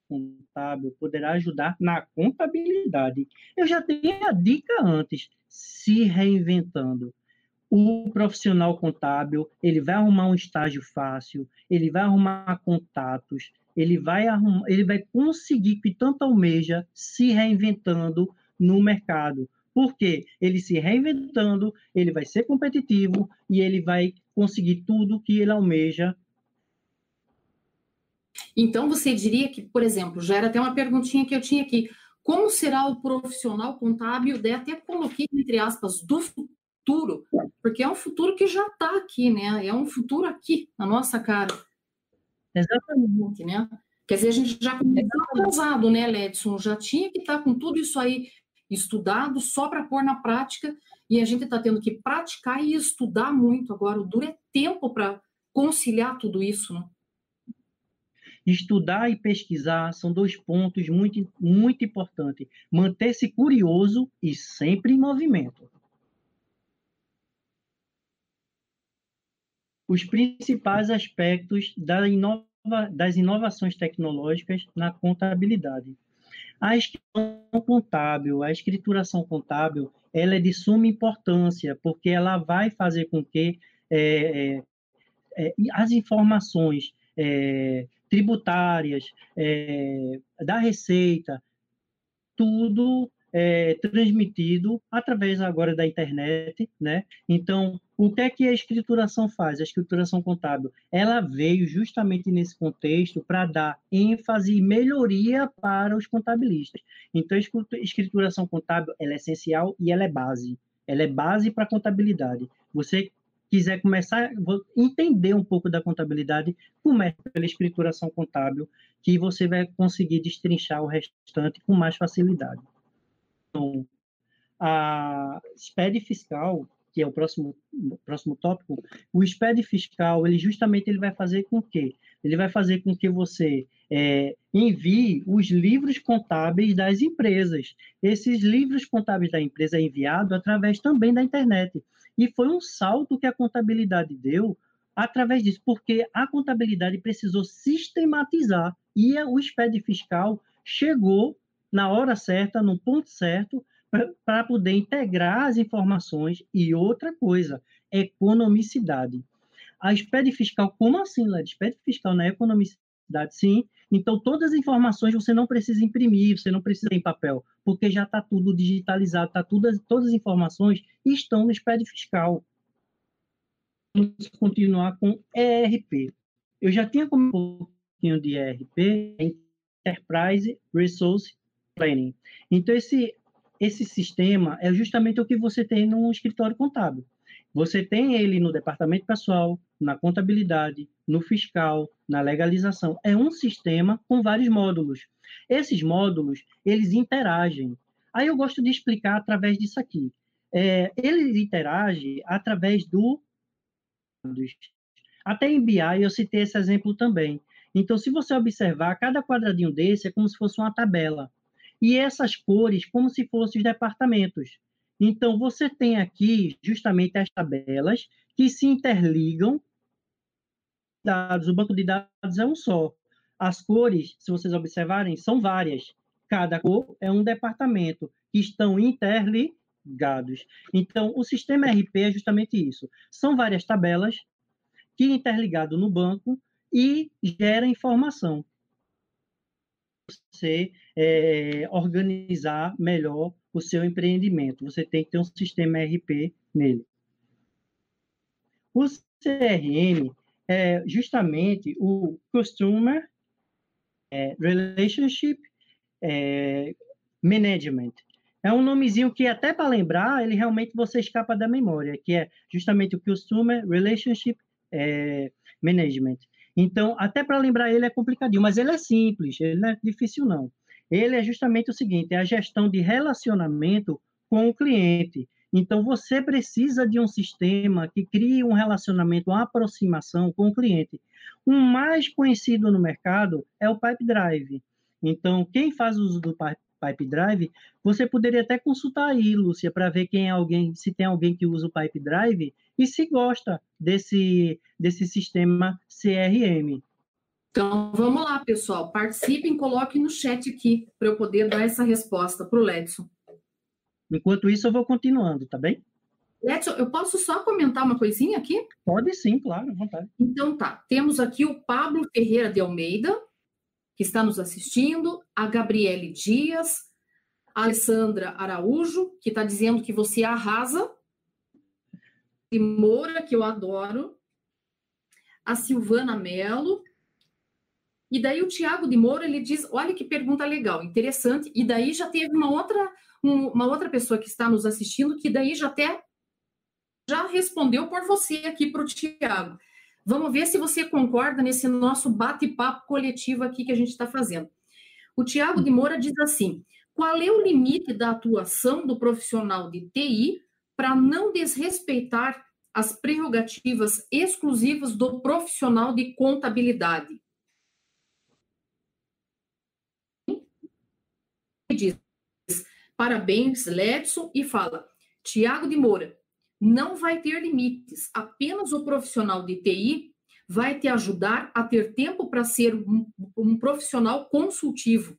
contábil poderá ajudar na contabilidade. Eu já tenho a dica antes, se reinventando. O profissional contábil, ele vai arrumar um estágio fácil, ele vai arrumar contatos, ele vai arrumar, ele vai conseguir que tanto almeja se reinventando no mercado. Porque ele se reinventando, ele vai ser competitivo e ele vai conseguir tudo que ele almeja então, você diria que, por exemplo, já era até uma perguntinha que eu tinha aqui. Como será o profissional contábil? Daí até coloquei, entre aspas, do futuro, porque é um futuro que já está aqui, né? É um futuro aqui, na nossa cara. Exatamente. Né? Quer dizer, a gente já começou atrasado, né, Ledson? Já tinha que estar tá com tudo isso aí estudado só para pôr na prática, e a gente está tendo que praticar e estudar muito agora. O duro é tempo para conciliar tudo isso, né? Estudar e pesquisar são dois pontos muito, muito importantes. Manter-se curioso e sempre em movimento. Os principais aspectos da inova, das inovações tecnológicas na contabilidade. A escritura contábil, a escrituração contábil, ela é de suma importância, porque ela vai fazer com que é, é, é as informações é, tributárias, é, da Receita, tudo é, transmitido através agora da internet, né? Então, o que é que a escrituração faz? A escrituração contábil, ela veio justamente nesse contexto para dar ênfase e melhoria para os contabilistas. Então, a escrituração contábil, ela é essencial e ela é base. Ela é base para a contabilidade. Você quiser começar entender um pouco da contabilidade, comece pela escrituração contábil, que você vai conseguir destrinchar o restante com mais facilidade. Então, a SPED fiscal, que é o próximo, próximo tópico, o SPED fiscal, ele justamente ele vai fazer com que ele vai fazer com que você é, envie os livros contábeis das empresas. Esses livros contábeis da empresa é enviado através também da internet. E foi um salto que a contabilidade deu através disso, porque a contabilidade precisou sistematizar e o SPED fiscal chegou na hora certa, no ponto certo, para poder integrar as informações e outra coisa, economicidade. A SPED fiscal, como assim, Led? SPED fiscal na economicidade, sim. Então, todas as informações você não precisa imprimir, você não precisa em papel, porque já está tudo digitalizado, tá tudo, todas as informações estão no SPED fiscal. Vamos continuar com ERP. Eu já tinha comentado um pouquinho de ERP, Enterprise Resource Então, esse, esse sistema é justamente o que você tem no escritório contábil. Você tem ele no departamento pessoal, na contabilidade, no fiscal, na legalização. É um sistema com vários módulos. Esses módulos, eles interagem. Aí eu gosto de explicar através disso aqui. É, eles interagem através do... Até em BI eu citei esse exemplo também. Então, se você observar, cada quadradinho desse é como se fosse uma tabela. E essas cores, como se fossem os departamentos. Então, você tem aqui justamente as tabelas que se interligam. Dados, o banco de dados é um só. As cores, se vocês observarem, são várias. Cada cor é um departamento que estão interligados. Então, o sistema RP é justamente isso. São várias tabelas que interligado no banco e gera informação. Você é, organizar melhor o seu empreendimento. Você tem que ter um sistema RP nele. O CRM é justamente o Customer é, Relationship é, Management. É um nomezinho que até para lembrar, ele realmente você escapa da memória, que é justamente o Customer Relationship é, Management. Então, até para lembrar ele é complicadinho, mas ele é simples, ele não é difícil não ele é justamente o seguinte: é a gestão de relacionamento com o cliente. Então, você precisa de um sistema que crie um relacionamento, uma aproximação com o cliente. O mais conhecido no mercado é o Pipe Drive. Então, quem faz uso do Pipe Drive, você poderia até consultar aí, Lúcia, para ver quem é alguém, se tem alguém que usa o Pipe Drive e se gosta desse, desse sistema CRM. Então, vamos lá, pessoal. Participem, coloquem no chat aqui para eu poder dar essa resposta para o Ledson. Enquanto isso, eu vou continuando, tá bem? Ledson, eu posso só comentar uma coisinha aqui? Pode sim, claro, à vontade. Então tá. Temos aqui o Pablo Ferreira de Almeida, que está nos assistindo, a Gabriele Dias, a Alessandra Araújo, que está dizendo que você arrasa, Moura, que eu adoro, a Silvana Mello, e daí o Tiago de Moura, ele diz, olha que pergunta legal, interessante, e daí já teve uma outra, uma outra pessoa que está nos assistindo, que daí já até já respondeu por você aqui para o Tiago. Vamos ver se você concorda nesse nosso bate-papo coletivo aqui que a gente está fazendo. O Tiago de Moura diz assim: qual é o limite da atuação do profissional de TI para não desrespeitar as prerrogativas exclusivas do profissional de contabilidade? Diz, parabéns, Ledson, e fala, Tiago de Moura, não vai ter limites, apenas o profissional de TI vai te ajudar a ter tempo para ser um, um profissional consultivo.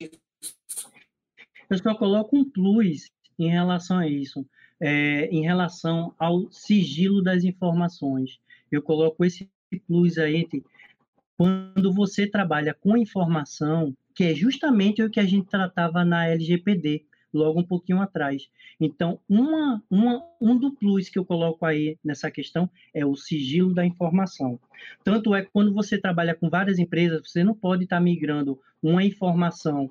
Eu só coloco um plus em relação a isso é, em relação ao sigilo das informações. Eu coloco esse plus aí quando você trabalha com informação, que é justamente o que a gente tratava na LGPD, logo um pouquinho atrás. Então, uma, uma, um do plus que eu coloco aí nessa questão é o sigilo da informação. Tanto é que quando você trabalha com várias empresas, você não pode estar migrando uma informação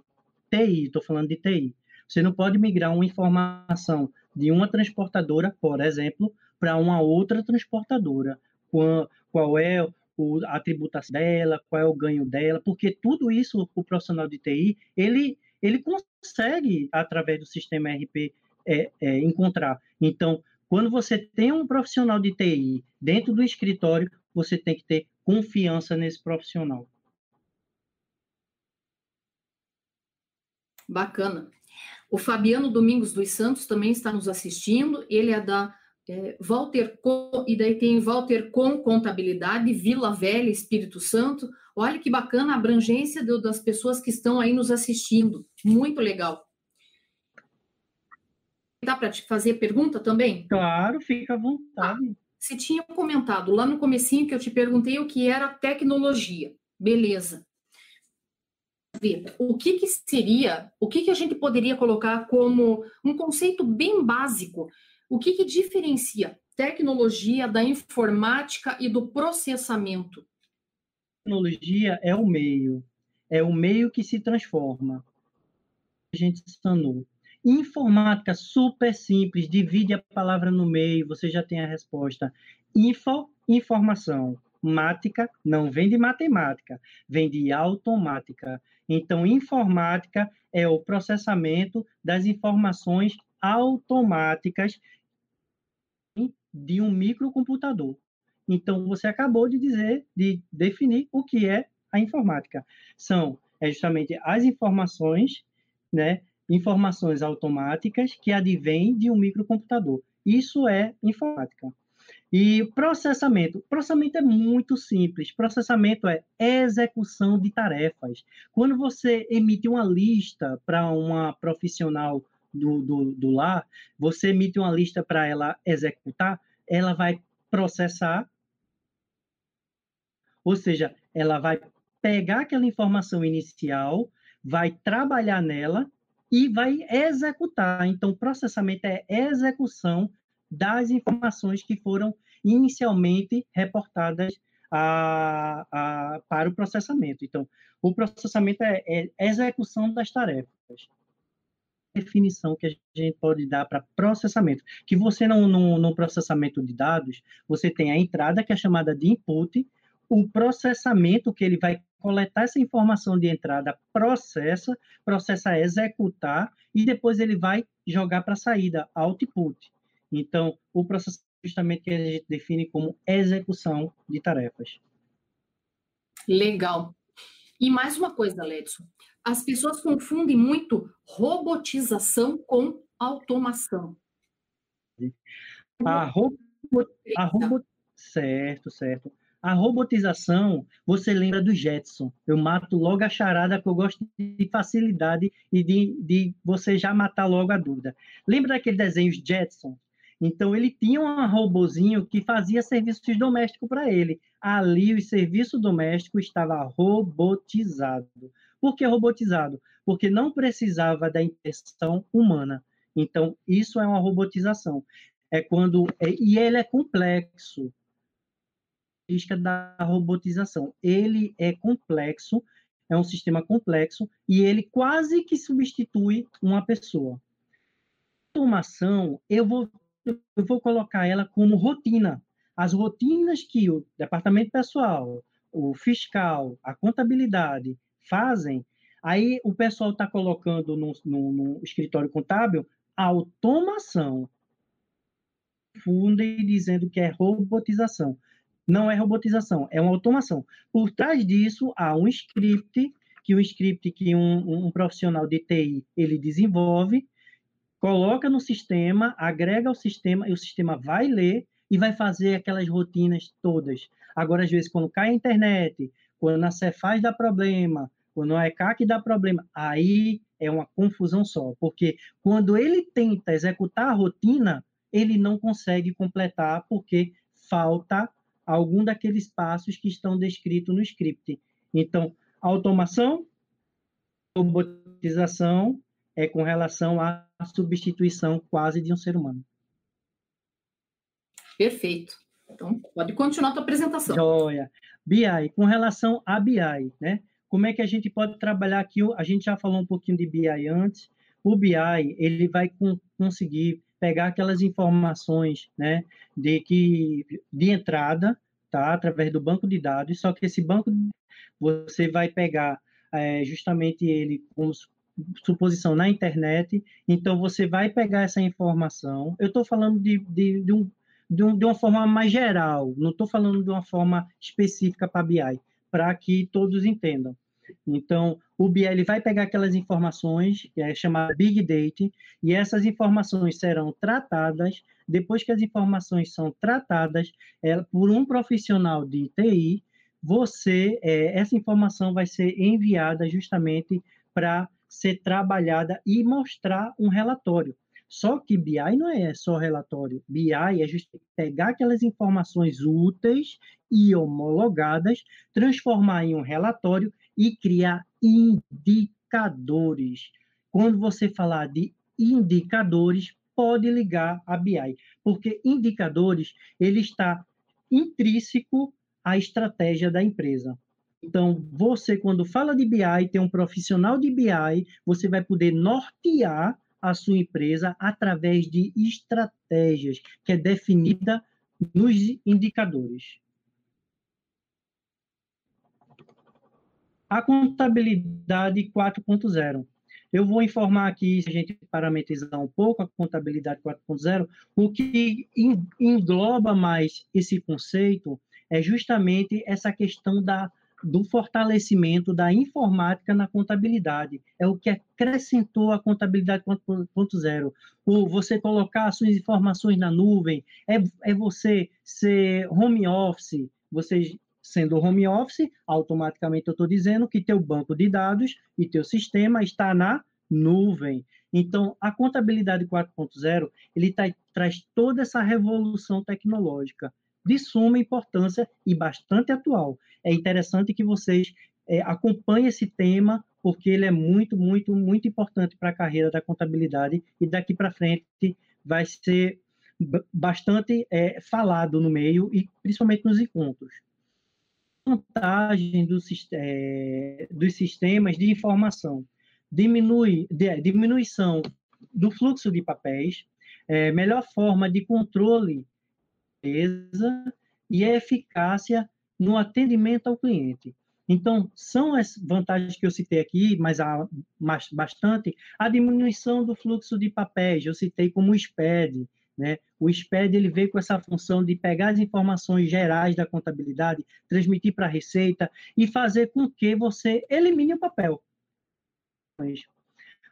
TI, estou falando de TI, você não pode migrar uma informação de uma transportadora, por exemplo, para uma outra transportadora. Qual, qual é o, a tributação dela, qual é o ganho dela, porque tudo isso o profissional de TI, ele, ele consegue, através do sistema RP, é, é, encontrar. Então, quando você tem um profissional de TI dentro do escritório, você tem que ter confiança nesse profissional. Bacana. O Fabiano Domingos dos Santos também está nos assistindo. Ele é da é, Walter Com, e daí tem Walter Com Contabilidade, Vila Velha, Espírito Santo. Olha que bacana a abrangência do, das pessoas que estão aí nos assistindo. Muito legal. Dá para te fazer pergunta também? Claro, fica à vontade. Ah, você tinha comentado lá no comecinho que eu te perguntei o que era tecnologia. Beleza ver o que, que seria, o que, que a gente poderia colocar como um conceito bem básico, o que, que diferencia tecnologia da informática e do processamento? Tecnologia é o meio, é o meio que se transforma. A gente sanou. Informática super simples, divide a palavra no meio, você já tem a resposta. Info, informação. Mática não vem de matemática, vem de automática. Então, informática é o processamento das informações automáticas de um microcomputador. Então, você acabou de dizer, de definir o que é a informática. São é justamente as informações, né, informações automáticas que advêm de um microcomputador. Isso é informática. E processamento. Processamento é muito simples. Processamento é execução de tarefas. Quando você emite uma lista para uma profissional do, do, do lar, você emite uma lista para ela executar, ela vai processar, ou seja, ela vai pegar aquela informação inicial, vai trabalhar nela e vai executar. Então, processamento é execução das informações que foram inicialmente reportadas a, a, para o processamento. Então, o processamento é, é execução das tarefas. Definição que a gente pode dar para processamento. Que você, não, no, no processamento de dados, você tem a entrada, que é chamada de input, o processamento, que ele vai coletar essa informação de entrada, processa, processa executar, e depois ele vai jogar para a saída, output. Então, o processo justamente que a gente define como execução de tarefas. Legal. E mais uma coisa, Ledson. As pessoas confundem muito robotização com automação. A, robo, a robot, certo, certo. a robotização, você lembra do Jetson. Eu mato logo a charada, que eu gosto de facilidade e de, de você já matar logo a dúvida. Lembra daquele desenho Jetson? Então, ele tinha um robozinho que fazia serviços domésticos para ele. Ali, o serviço doméstico estava robotizado. Por que robotizado? Porque não precisava da intervenção humana. Então, isso é uma robotização. É quando é, e ele é complexo. Da robotização. Ele é complexo, é um sistema complexo e ele quase que substitui uma pessoa. Automação, eu vou eu vou colocar ela como rotina. As rotinas que o departamento pessoal, o fiscal, a contabilidade fazem, aí o pessoal está colocando no, no, no, escritório contábil automação. Fundem dizendo que é robotização. Não é robotização, é uma automação. Por trás disso, há um script, que um script que um, um profissional de TI ele desenvolve, coloca no sistema, agrega ao sistema, e o sistema vai ler e vai fazer aquelas rotinas todas. Agora, às vezes, quando cai a internet, quando a Cefaz dá problema, quando a ECAC dá problema, aí é uma confusão só, porque quando ele tenta executar a rotina, ele não consegue completar porque falta algum daqueles passos que estão descritos no script. Então, automação, robotização é com relação à substituição quase de um ser humano. Perfeito. Então, pode continuar a tua apresentação. Joia. BI, com relação a BI, né? Como é que a gente pode trabalhar aqui? A gente já falou um pouquinho de BI antes. O BI, ele vai com, conseguir pegar aquelas informações, né, de que de entrada, tá, através do banco de dados. Só que esse banco você vai pegar é, justamente ele com suposição na internet. Então você vai pegar essa informação. Eu estou falando de, de, de, um, um, de uma forma mais geral. Não estou falando de uma forma específica para BI para que todos entendam. Então, o BI ele vai pegar aquelas informações, que é chamada Big Data, e essas informações serão tratadas, depois que as informações são tratadas é, por um profissional de TI, você, é, essa informação vai ser enviada justamente para ser trabalhada e mostrar um relatório. Só que BI não é só relatório. BI é justamente pegar aquelas informações úteis e homologadas, transformar em um relatório e criar indicadores. Quando você falar de indicadores, pode ligar a BI, porque indicadores ele está intrínseco à estratégia da empresa. Então, você, quando fala de BI, tem um profissional de BI, você vai poder nortear a sua empresa através de estratégias que é definida nos indicadores. A contabilidade 4.0. Eu vou informar aqui, se a gente parametrizar um pouco a contabilidade 4.0, o que engloba mais esse conceito é justamente essa questão da do fortalecimento da informática na contabilidade. É o que acrescentou a contabilidade 4.0. O você colocar suas informações na nuvem, é, é você ser home office, você sendo home office, automaticamente eu estou dizendo que teu banco de dados e teu sistema está na nuvem. Então, a contabilidade 4.0, ele tá, traz toda essa revolução tecnológica de suma importância e bastante atual. É interessante que vocês é, acompanhem esse tema, porque ele é muito, muito, muito importante para a carreira da contabilidade e daqui para frente vai ser bastante é, falado no meio e principalmente nos encontros. Vantagem dos, é, dos sistemas de informação diminui de, diminuição do fluxo de papéis, é, melhor forma de controle e a eficácia no atendimento ao cliente. Então, são as vantagens que eu citei aqui, mas há bastante. A diminuição do fluxo de papéis, eu citei como o SPED. Né? O SPED ele veio com essa função de pegar as informações gerais da contabilidade, transmitir para a Receita e fazer com que você elimine o papel.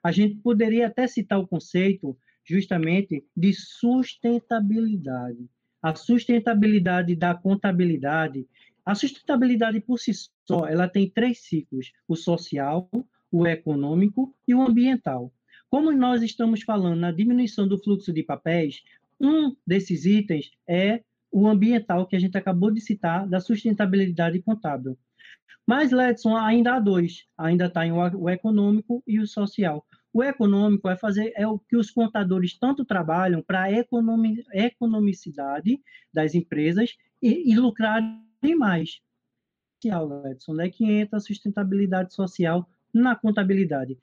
A gente poderia até citar o conceito justamente de sustentabilidade. A sustentabilidade da contabilidade a sustentabilidade por si só, ela tem três ciclos: o social, o econômico e o ambiental. Como nós estamos falando na diminuição do fluxo de papéis, um desses itens é o ambiental que a gente acabou de citar da sustentabilidade contábil. Mas, Ledson, ainda há dois. Ainda está o econômico e o social. O econômico é fazer é o que os contadores tanto trabalham para a economi, economicidade das empresas e, e lucrarem mais. Edson, onde é que entra a sustentabilidade social na contabilidade?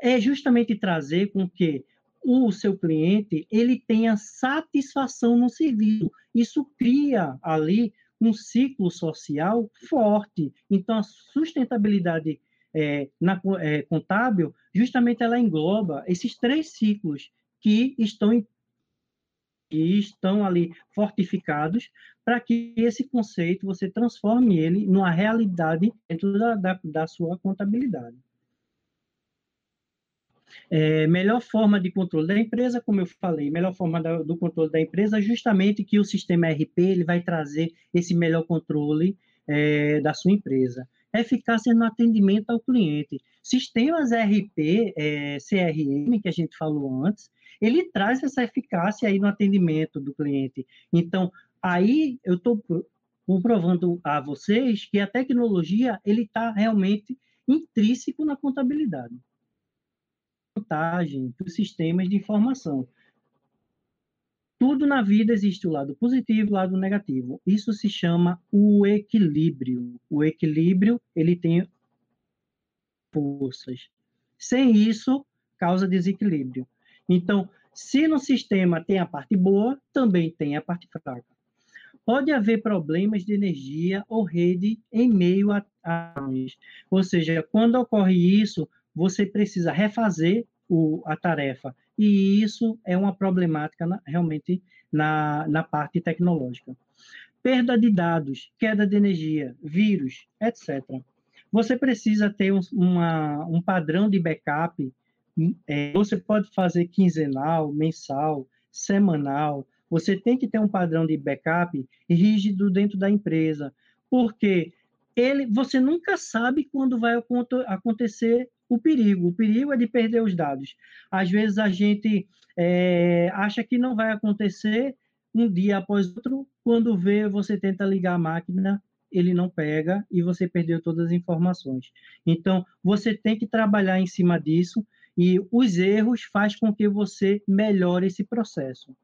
É justamente trazer com que o seu cliente ele tenha satisfação no serviço. Isso cria ali um ciclo social forte. Então, a sustentabilidade é, na, é, contábil, justamente ela engloba esses três ciclos que estão, em, que estão ali fortificados para que esse conceito você transforme ele numa realidade dentro da, da, da sua contabilidade. É, melhor forma de controle da empresa, como eu falei, melhor forma da, do controle da empresa, justamente que o sistema RP ele vai trazer esse melhor controle é, da sua empresa. Eficácia no atendimento ao cliente. Sistemas RP, é, CRM, que a gente falou antes, ele traz essa eficácia aí no atendimento do cliente. Então, aí eu estou comprovando a vocês que a tecnologia ele está realmente intrínseco na contabilidade vantagem dos sistemas de informação. Tudo na vida existe o lado positivo e o lado negativo. Isso se chama o equilíbrio. O equilíbrio, ele tem forças. Sem isso, causa desequilíbrio. Então, se no sistema tem a parte boa, também tem a parte fraca. Pode haver problemas de energia ou rede em meio a, a ou seja, quando ocorre isso, você precisa refazer o, a tarefa. E isso é uma problemática na, realmente na, na parte tecnológica. Perda de dados, queda de energia, vírus, etc. Você precisa ter um, uma, um padrão de backup. É, você pode fazer quinzenal, mensal, semanal. Você tem que ter um padrão de backup rígido dentro da empresa, porque ele, você nunca sabe quando vai acontecer o perigo. O perigo é de perder os dados. Às vezes a gente é, acha que não vai acontecer um dia após outro, quando vê, você tenta ligar a máquina, ele não pega e você perdeu todas as informações. Então, você tem que trabalhar em cima disso e os erros faz com que você melhore esse processo.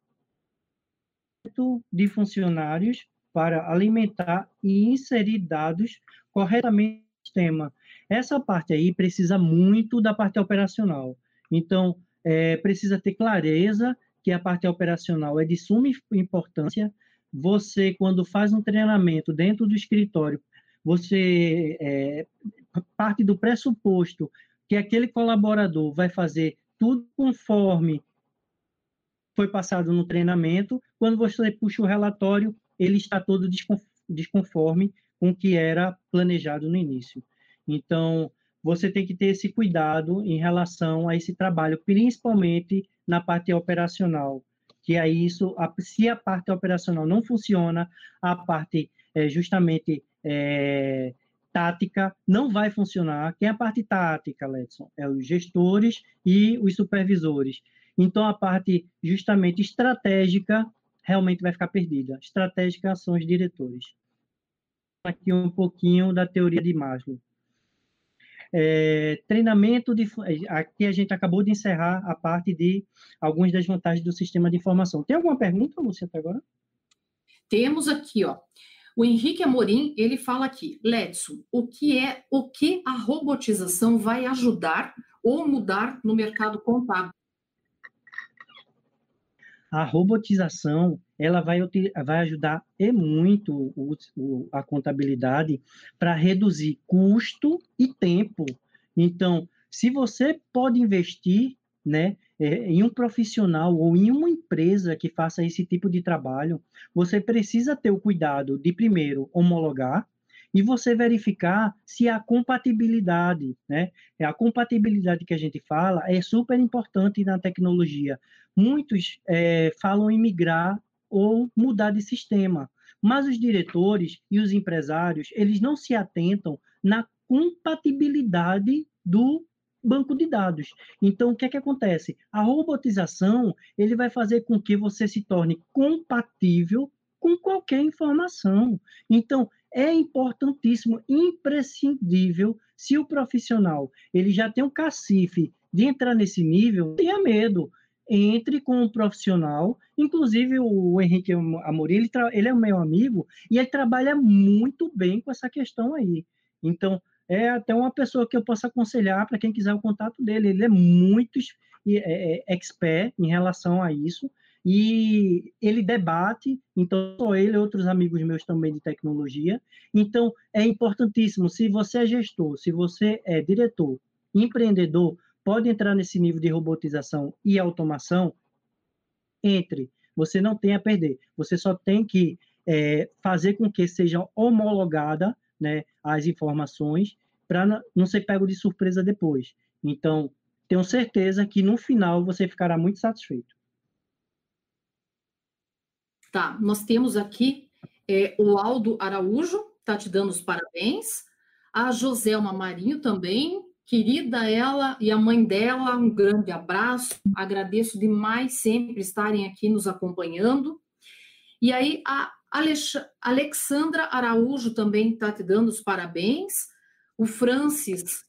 De funcionários para alimentar e inserir dados corretamente no sistema. Essa parte aí precisa muito da parte operacional. Então, é, precisa ter clareza que a parte operacional é de suma importância. Você, quando faz um treinamento dentro do escritório, você é, parte do pressuposto que aquele colaborador vai fazer tudo conforme foi passado no treinamento. Quando você puxa o relatório, ele está todo desconforme com o que era planejado no início. Então, você tem que ter esse cuidado em relação a esse trabalho, principalmente na parte operacional, que é isso, se a parte operacional não funciona, a parte é, justamente é, tática não vai funcionar. Quem é a parte tática, Letson? É os gestores e os supervisores. Então, a parte justamente estratégica realmente vai ficar perdida. Estratégica são os diretores. Aqui um pouquinho da teoria de Maslow. É, treinamento de. Aqui a gente acabou de encerrar a parte de algumas das vantagens do sistema de informação. Tem alguma pergunta, Lúcia, até agora? Temos aqui, ó. O Henrique Amorim, ele fala aqui, Letson, o que é o que a robotização vai ajudar ou mudar no mercado contábil? A robotização ela vai, vai ajudar e muito o, o, a contabilidade para reduzir custo e tempo. Então, se você pode investir né, é, em um profissional ou em uma empresa que faça esse tipo de trabalho, você precisa ter o cuidado de, primeiro, homologar, e você verificar se há compatibilidade, né? É a compatibilidade que a gente fala é super importante na tecnologia. Muitos é, falam em migrar ou mudar de sistema. Mas os diretores e os empresários, eles não se atentam na compatibilidade do banco de dados. Então, o que é que acontece? A robotização, ele vai fazer com que você se torne compatível com qualquer informação. Então, é importantíssimo, imprescindível, se o profissional ele já tem um cacife de entrar nesse nível, tenha medo. Entre com um profissional, inclusive o Henrique Amorim, ele, ele é meu amigo e ele trabalha muito bem com essa questão aí. Então, é até uma pessoa que eu posso aconselhar para quem quiser o contato dele. Ele é muito é, é, expert em relação a isso e ele debate, então só ele e outros amigos meus também de tecnologia. Então é importantíssimo, se você é gestor, se você é diretor, empreendedor, pode entrar nesse nível de robotização e automação, entre. Você não tem a perder. Você só tem que é, fazer com que seja homologada né, as informações para não ser pego de surpresa depois. Então, tenho certeza que no final você ficará muito satisfeito. Tá, nós temos aqui é, o Aldo Araújo, tá te dando os parabéns. A Joselma Marinho também, querida ela e a mãe dela, um grande abraço. Agradeço demais sempre estarem aqui nos acompanhando. E aí, a Alex Alexandra Araújo também está te dando os parabéns. O Francis.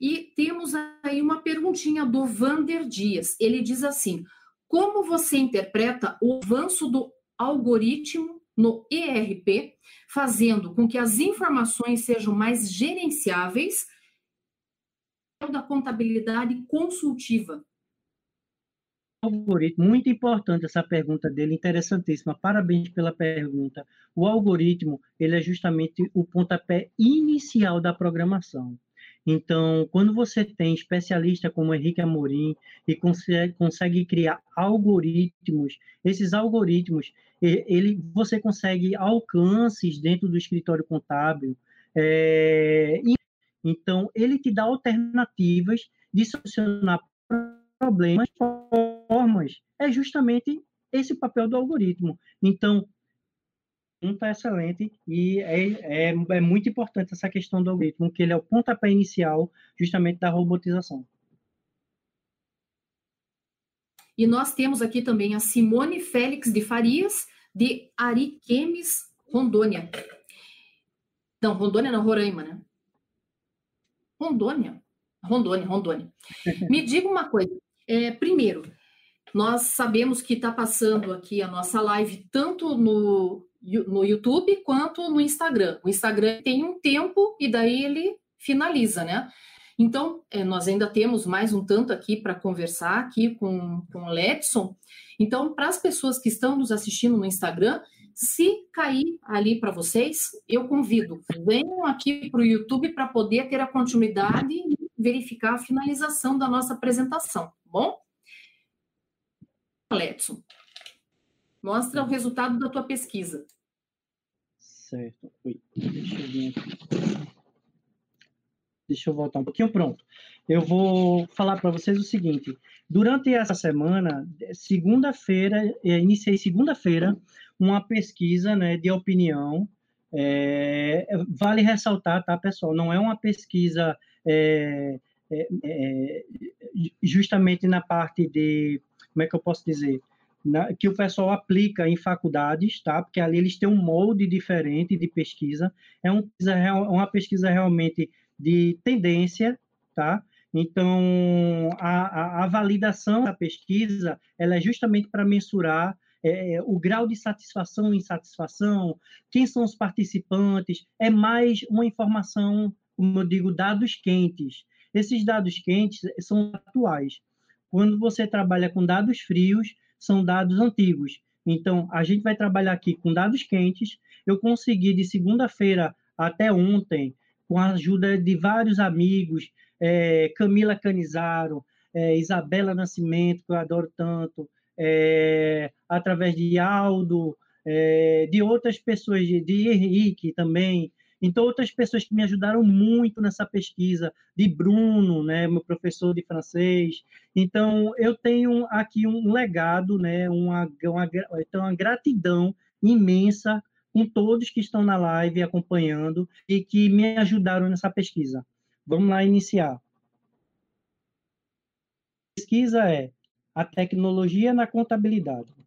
E temos aí uma perguntinha do Vander Dias. Ele diz assim: Como você interpreta o avanço do algoritmo no ERP, fazendo com que as informações sejam mais gerenciáveis da contabilidade consultiva? algoritmo, muito importante essa pergunta dele, interessantíssima. Parabéns pela pergunta. O algoritmo, ele é justamente o pontapé inicial da programação. Então, quando você tem especialista como Henrique Amorim e consegue, consegue criar algoritmos, esses algoritmos, ele, você consegue alcances dentro do escritório contábil. É, então, ele te dá alternativas de solucionar problemas, formas, é justamente esse papel do algoritmo. Então, está excelente e é, é, é, muito importante essa questão do algoritmo, que ele é o pontapé inicial justamente da robotização. E nós temos aqui também a Simone Félix de Farias, de Ariquemes, Rondônia. Não, Rondônia não, Roraima, né? Rondônia. Rondônia, Rondônia. Me diga uma coisa, é, primeiro, nós sabemos que está passando aqui a nossa live tanto no, no YouTube quanto no Instagram. O Instagram tem um tempo e daí ele finaliza, né? Então, é, nós ainda temos mais um tanto aqui para conversar aqui com, com o Ledson. Então, para as pessoas que estão nos assistindo no Instagram, se cair ali para vocês, eu convido, venham aqui para o YouTube para poder ter a continuidade e verificar a finalização da nossa apresentação bom? Letson, mostra o resultado da tua pesquisa. Certo. Oi, deixa eu vir aqui. Deixa eu voltar um pouquinho. Pronto. Eu vou falar para vocês o seguinte. Durante essa semana, segunda-feira, iniciei segunda-feira uma pesquisa né, de opinião. É, vale ressaltar, tá, pessoal? Não é uma pesquisa é, é, é, justamente na parte de, como é que eu posso dizer, que o pessoal aplica em faculdades, tá? Porque ali eles têm um molde diferente de pesquisa, é um, uma pesquisa realmente de tendência, tá? Então, a, a, a validação da pesquisa, ela é justamente para mensurar é, o grau de satisfação e insatisfação, quem são os participantes, é mais uma informação, como eu digo, dados quentes. Esses dados quentes são atuais. Quando você trabalha com dados frios, são dados antigos. Então, a gente vai trabalhar aqui com dados quentes. Eu consegui, de segunda-feira até ontem, com a ajuda de vários amigos, é, Camila Canizaro, é, Isabela Nascimento, que eu adoro tanto, é, através de Aldo, é, de outras pessoas, de, de Henrique também, Então, outras pessoas que me ajudaram muito nessa pesquisa, de Bruno, né, meu professor de francês. Então, eu tenho aqui um legado, né, uma, uma, então, uma gratidão imensa com todos que estão na live acompanhando e que me ajudaram nessa pesquisa. Vamos lá iniciar. A pesquisa é a tecnologia na contabilidade.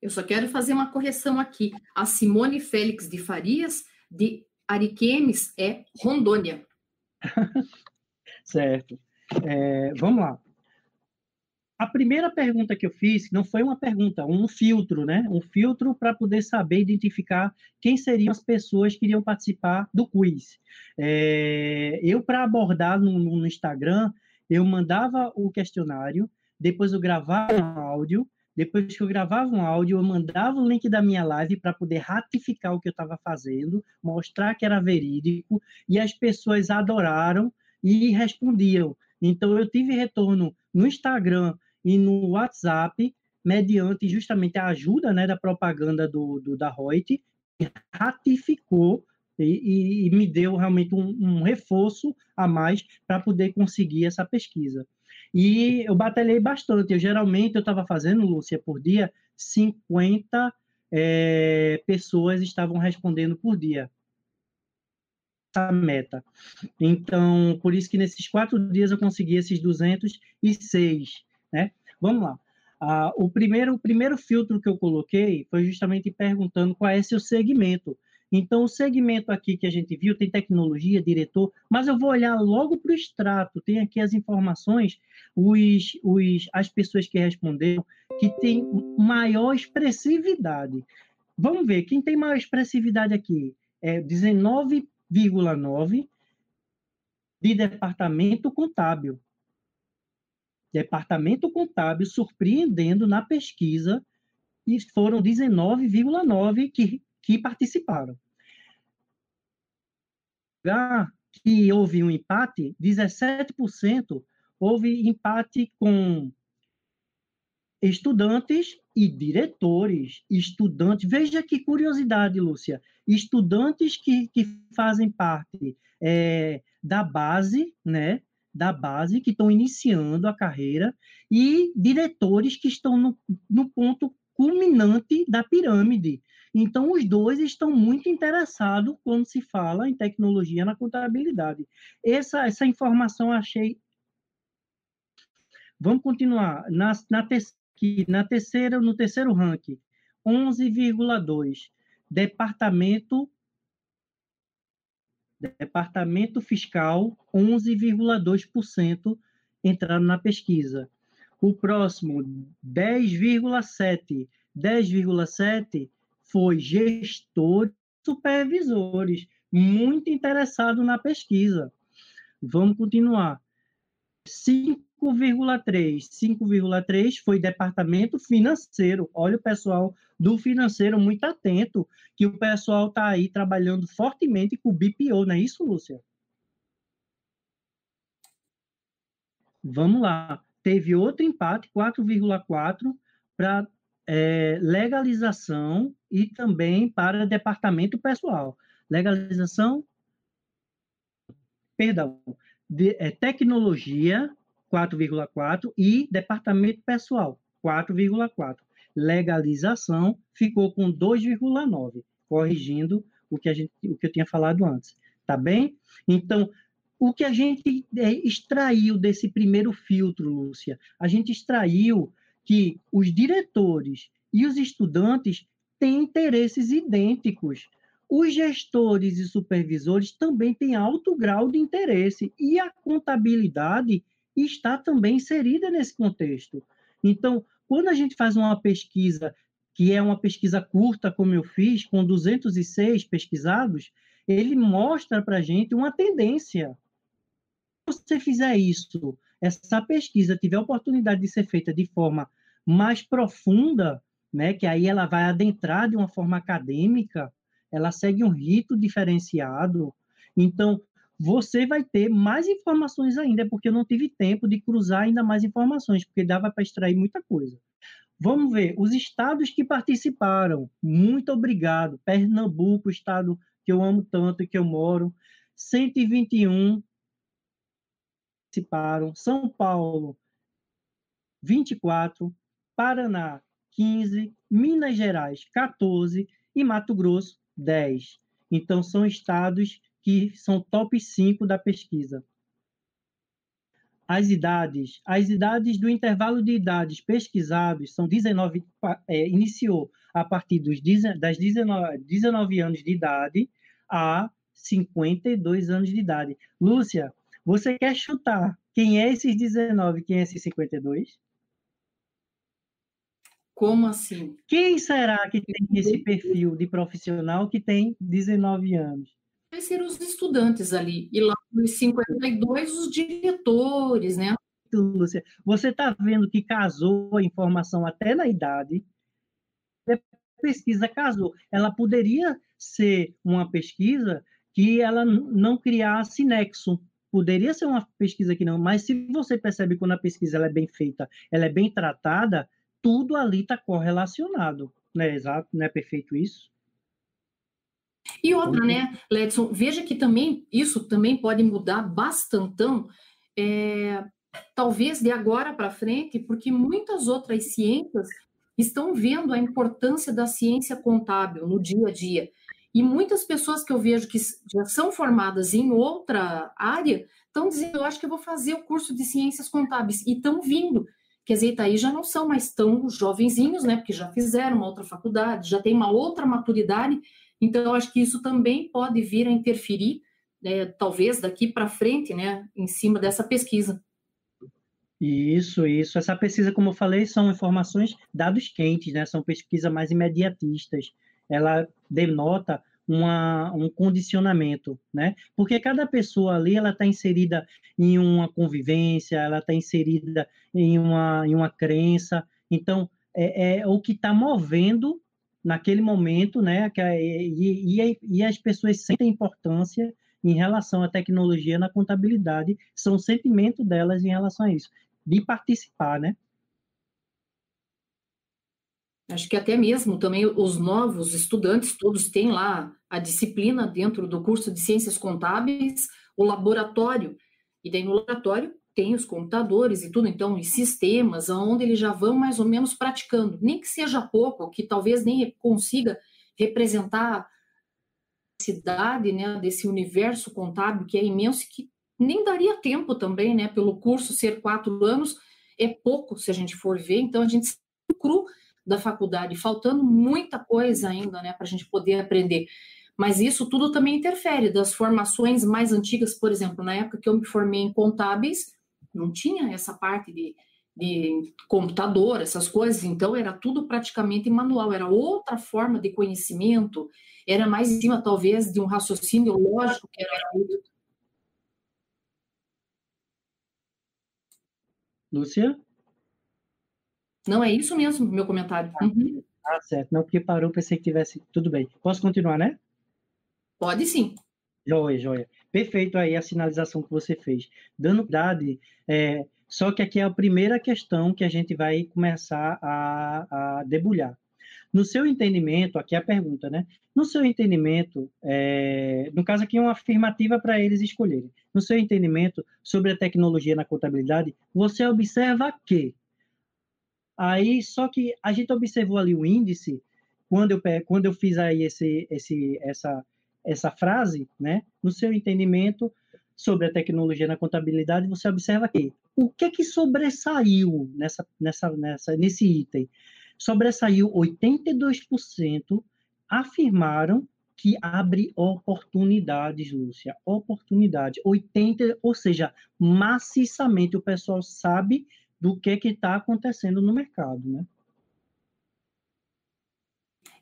Eu só quero fazer uma correção aqui. A Simone Félix de Farias, de Ariquemes, é Rondônia. certo. É, vamos lá. A primeira pergunta que eu fiz não foi uma pergunta, um filtro, né? Um filtro para poder saber identificar quem seriam as pessoas que iriam participar do quiz. É, eu, para abordar no, no Instagram, eu mandava o questionário, depois eu gravava um áudio, depois que eu gravava um áudio, eu mandava o link da minha live para poder ratificar o que eu estava fazendo, mostrar que era verídico, e as pessoas adoraram e respondiam. Então, eu tive retorno no Instagram e no WhatsApp, mediante justamente a ajuda né, da propaganda do, do da Reut, ratificou e, e, e, me deu realmente um, um reforço a mais para poder conseguir essa pesquisa. E eu batalhei bastante. Eu geralmente eu estava fazendo, Lúcia, por dia, 50 é, pessoas estavam respondendo por dia. Essa meta. Então, por isso que nesses quatro dias eu consegui esses 206, né? Vamos lá. Ah, o, primeiro, o primeiro filtro que eu coloquei foi justamente perguntando qual é seu segmento. Então, o segmento aqui que a gente viu tem tecnologia, diretor, mas eu vou olhar logo para o extrato, tem aqui as informações, os, os, as pessoas que responderam, que tem maior expressividade. Vamos ver, quem tem maior expressividade aqui é 19,9% de departamento contábil. Departamento contábil surpreendendo na pesquisa, e foram 19,9% que que participaram. Que houve um empate, 17% houve empate com estudantes e diretores, estudantes. Veja que curiosidade, Lúcia. Estudantes que, que fazem parte é, da base, né? Da base, que estão iniciando a carreira, e diretores que estão no, no ponto culminante da pirâmide. Então, os dois estão muito interessados quando se fala em tecnologia na contabilidade. Essa, essa informação achei. Vamos continuar. Na, na, na terceira, no terceiro ranking, 11,2. Departamento Departamento Fiscal, 11,2% entraram na pesquisa. O próximo, 10,7. 10,7 foi gestor, supervisores, muito interessado na pesquisa. Vamos continuar. 5,3. 5,3 foi departamento financeiro. Olha o pessoal do financeiro muito atento, que o pessoal está aí trabalhando fortemente com o BPO, não é isso, Lúcia? Vamos lá. Teve outro empate, 4,4, para é, legalização e também para departamento pessoal. Legalização, perdão, de, é, tecnologia, 4,4 e departamento pessoal, 4,4. Legalização ficou com 2,9, corrigindo o que, a gente, o que eu tinha falado antes. Tá bem? Então, o que a gente é, extraiu desse primeiro filtro, Lúcia? A gente extraiu que os diretores e os estudantes têm interesses idênticos. Os gestores e supervisores também têm alto grau de interesse e a contabilidade está também inserida nesse contexto. Então, quando a gente faz uma pesquisa, que é uma pesquisa curta, como eu fiz, com 206 pesquisados, ele mostra para a gente uma tendência. Se você fizer isso essa pesquisa tiver a oportunidade de ser feita de forma mais profunda, né, que aí ela vai adentrar de uma forma acadêmica, ela segue um rito diferenciado. Então, você vai ter mais informações ainda, porque eu não tive tempo de cruzar ainda mais informações, porque dava para extrair muita coisa. Vamos ver os estados que participaram. Muito obrigado. Pernambuco, estado que eu amo tanto e que eu moro. 121 participaram. São Paulo, 24. Paraná, 15. Minas Gerais, 14. E Mato Grosso, 10. Então, são estados que são top 5 da pesquisa as idades, as idades do intervalo de idades pesquisados são 19, é, iniciou a partir dos, das 19, 19 anos de idade a 52 anos de idade. Lúcia, você quer chutar quem é esses 19, quem é esses 52? Como assim? Quem será que tem esse perfil de profissional que tem 19 anos? vai ser os estudantes ali. E lá nos 52, os diretores, né? Lúcia, você está vendo que casou a informação até na idade. A pesquisa casou. Ela poderia ser uma pesquisa que ela não criasse nexo. Poderia ser uma pesquisa que não, mas se você percebe quando a pesquisa ela é bem feita, ela é bem tratada, tudo ali está correlacionado. Não é exato? Não é perfeito isso? E outra, né, Ledson, veja que também isso também pode mudar bastantão, é, talvez de agora para frente, porque muitas outras ciências estão vendo a importância da ciência contábil no dia a dia. E muitas pessoas que eu vejo que já são formadas em outra área estão dizendo, eu acho que eu vou fazer o curso de ciências contábeis, e estão vindo. Tá aí já não são mais tão jovenzinhos, né? Porque já fizeram uma outra faculdade, já tem uma outra maturidade então, eu acho que isso também pode vir a interferir, né, talvez daqui para frente, né, em cima dessa pesquisa. Isso, isso. Essa pesquisa, como eu falei, são informações, dados quentes, né? São pesquisas mais imediatistas. Ela denota uma, um condicionamento, né? Porque cada pessoa ali, ela está inserida em uma convivência, ela está inserida em uma, em uma crença. Então, é, é o que está movendo naquele momento, né, que, e, e, e as pessoas sentem importância em relação à tecnologia na contabilidade, são o sentimento delas em relação a isso, de participar, né? Acho que até mesmo também os novos estudantes, todos têm lá a disciplina dentro do curso de Ciências Contábeis, o laboratório. E daí no laboratório tem os computadores e tudo, então, os sistemas, onde eles já vão mais ou menos praticando, nem que seja pouco, que talvez nem consiga representar a cidade, né, desse universo contábil que é imenso, que nem daria tempo também, né, pelo curso ser quatro anos, é pouco se a gente for ver, então a gente cru da faculdade, faltando muita coisa ainda, né, para a gente poder aprender. Mas isso tudo também interfere das formações mais antigas, por exemplo, na época que eu me formei em contábeis, não tinha essa parte de, de computador, essas coisas, então era tudo praticamente manual, era outra forma de conhecimento, era mais em cima, talvez, de um raciocínio lógico que era. Lúcia? Não, é isso mesmo, meu comentário. Ah, uhum. ah, certo. Não, porque parou, pensei que tivesse. Tudo bem. Posso continuar, né? Pode sim. Joia, joia. Perfeito aí a sinalização que você fez. Dando dade, é, só que aqui é a primeira questão que a gente vai começar a, a debulhar. No seu entendimento, aqui é a pergunta, né? No seu entendimento, é, no caso aqui é uma afirmativa para eles escolherem. No seu entendimento sobre a tecnologia na contabilidade, você observa que aí só que a gente observou ali o índice quando eu quando eu fiz aí esse esse essa essa frase, né, no seu entendimento sobre a tecnologia na contabilidade, você observa que o que que sobressaiu nessa, nessa, nessa, nesse item? Sobressaiu 82% afirmaram que abre oportunidades, Lúcia, oportunidade. 80, ou seja, maciçamente o pessoal sabe do que está acontecendo no mercado, né?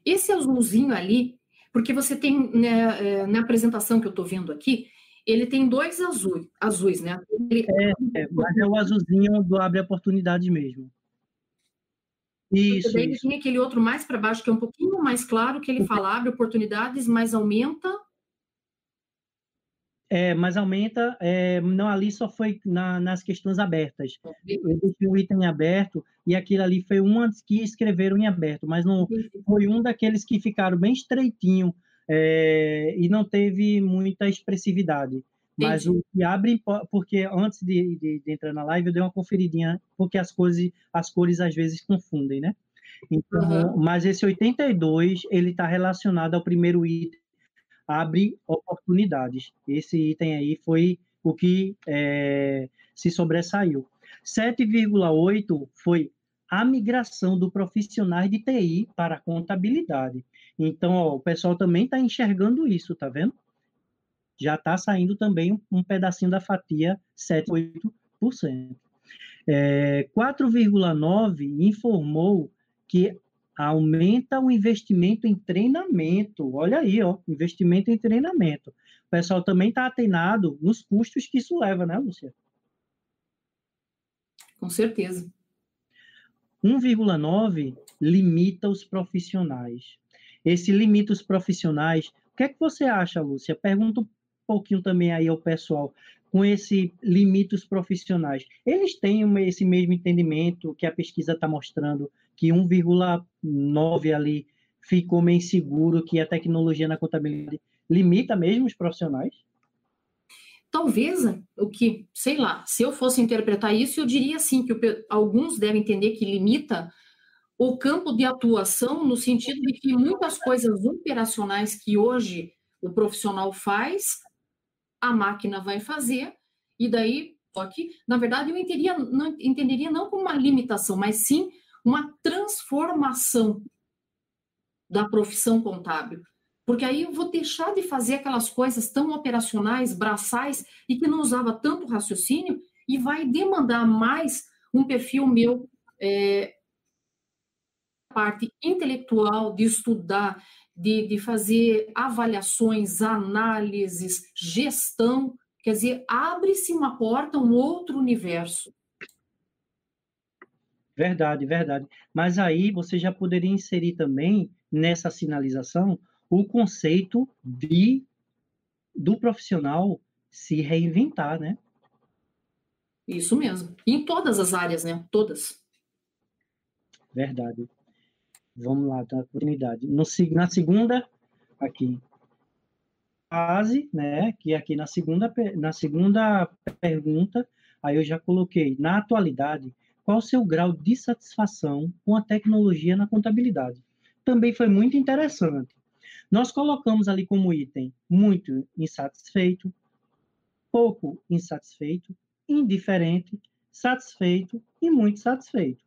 Esse azulzinho ali porque você tem, né, é, na apresentação que eu estou vendo aqui, ele tem dois azuis, azuis né? Ele... É, é, mas é o azulzinho do abre oportunidade mesmo. Isso. Daí ele tem aquele outro mais para baixo, que é um pouquinho mais claro, que ele fala abre oportunidades, mas aumenta. É, mas aumenta, é, não, ali só foi na, nas questões abertas. Eu deixei o item aberto e aquilo ali foi um que escreveram em aberto, mas não foi um daqueles que ficaram bem estreitinho é, e não teve muita expressividade. Mas o que abre, porque antes de, de, de, entrar na live eu dei uma conferidinha, porque as cores, as cores às vezes confundem, né? Então, uhum. Mas esse 82, ele está relacionado ao primeiro item, abre oportunidades. Esse item aí foi o que é, se sobressaiu. 7,8 foi a migração do profissional de TI para a contabilidade. Então, ó, o pessoal também está enxergando isso, tá vendo? Já está saindo também um, um, pedacinho da fatia, 7,8%. É, 4,9% informou que aumenta o investimento em treinamento. Olha aí, ó, investimento em treinamento. O pessoal também está atenado nos custos que isso leva, né, Lúcia? Com certeza. 1,9 limita os profissionais. Esse limita os profissionais. O que é que você acha, Lúcia? Pergunta um pouquinho também aí ao pessoal com esse limita os profissionais. Eles têm esse mesmo entendimento que a pesquisa está mostrando que 1,9 ali ficou meio inseguro, que a tecnologia na contabilidade limita mesmo os profissionais? Talvez o que, sei lá, se eu fosse interpretar isso, eu diria assim que o, alguns devem entender que limita o campo de atuação no sentido de que muitas coisas operacionais que hoje o profissional faz, a máquina vai fazer, e daí, só que, na verdade, eu entenderia não, entenderia não como uma limitação, mas sim uma transformação da profissão contábil. Porque aí eu vou deixar de fazer aquelas coisas tão operacionais, braçais, e que não usava tanto raciocínio, e vai demandar mais um perfil meu, é, parte intelectual, de estudar, de, de fazer avaliações, análises, gestão. Quer dizer, abre-se uma porta, um outro universo. Verdade, verdade. Mas aí você já poderia inserir também nessa sinalização o conceito de do profissional se reinventar, né? Isso mesmo. Em todas as áreas, né? Todas. Verdade. Vamos lá, da oportunidade. No, na segunda, aqui, fase, né? Que aqui na segunda, na segunda pergunta, aí eu já coloquei, na atualidade, qual o seu grau de satisfação com a tecnologia na contabilidade. Também foi muito interessante. Nós colocamos ali como item muito insatisfeito, pouco insatisfeito, indiferente, satisfeito e muito satisfeito.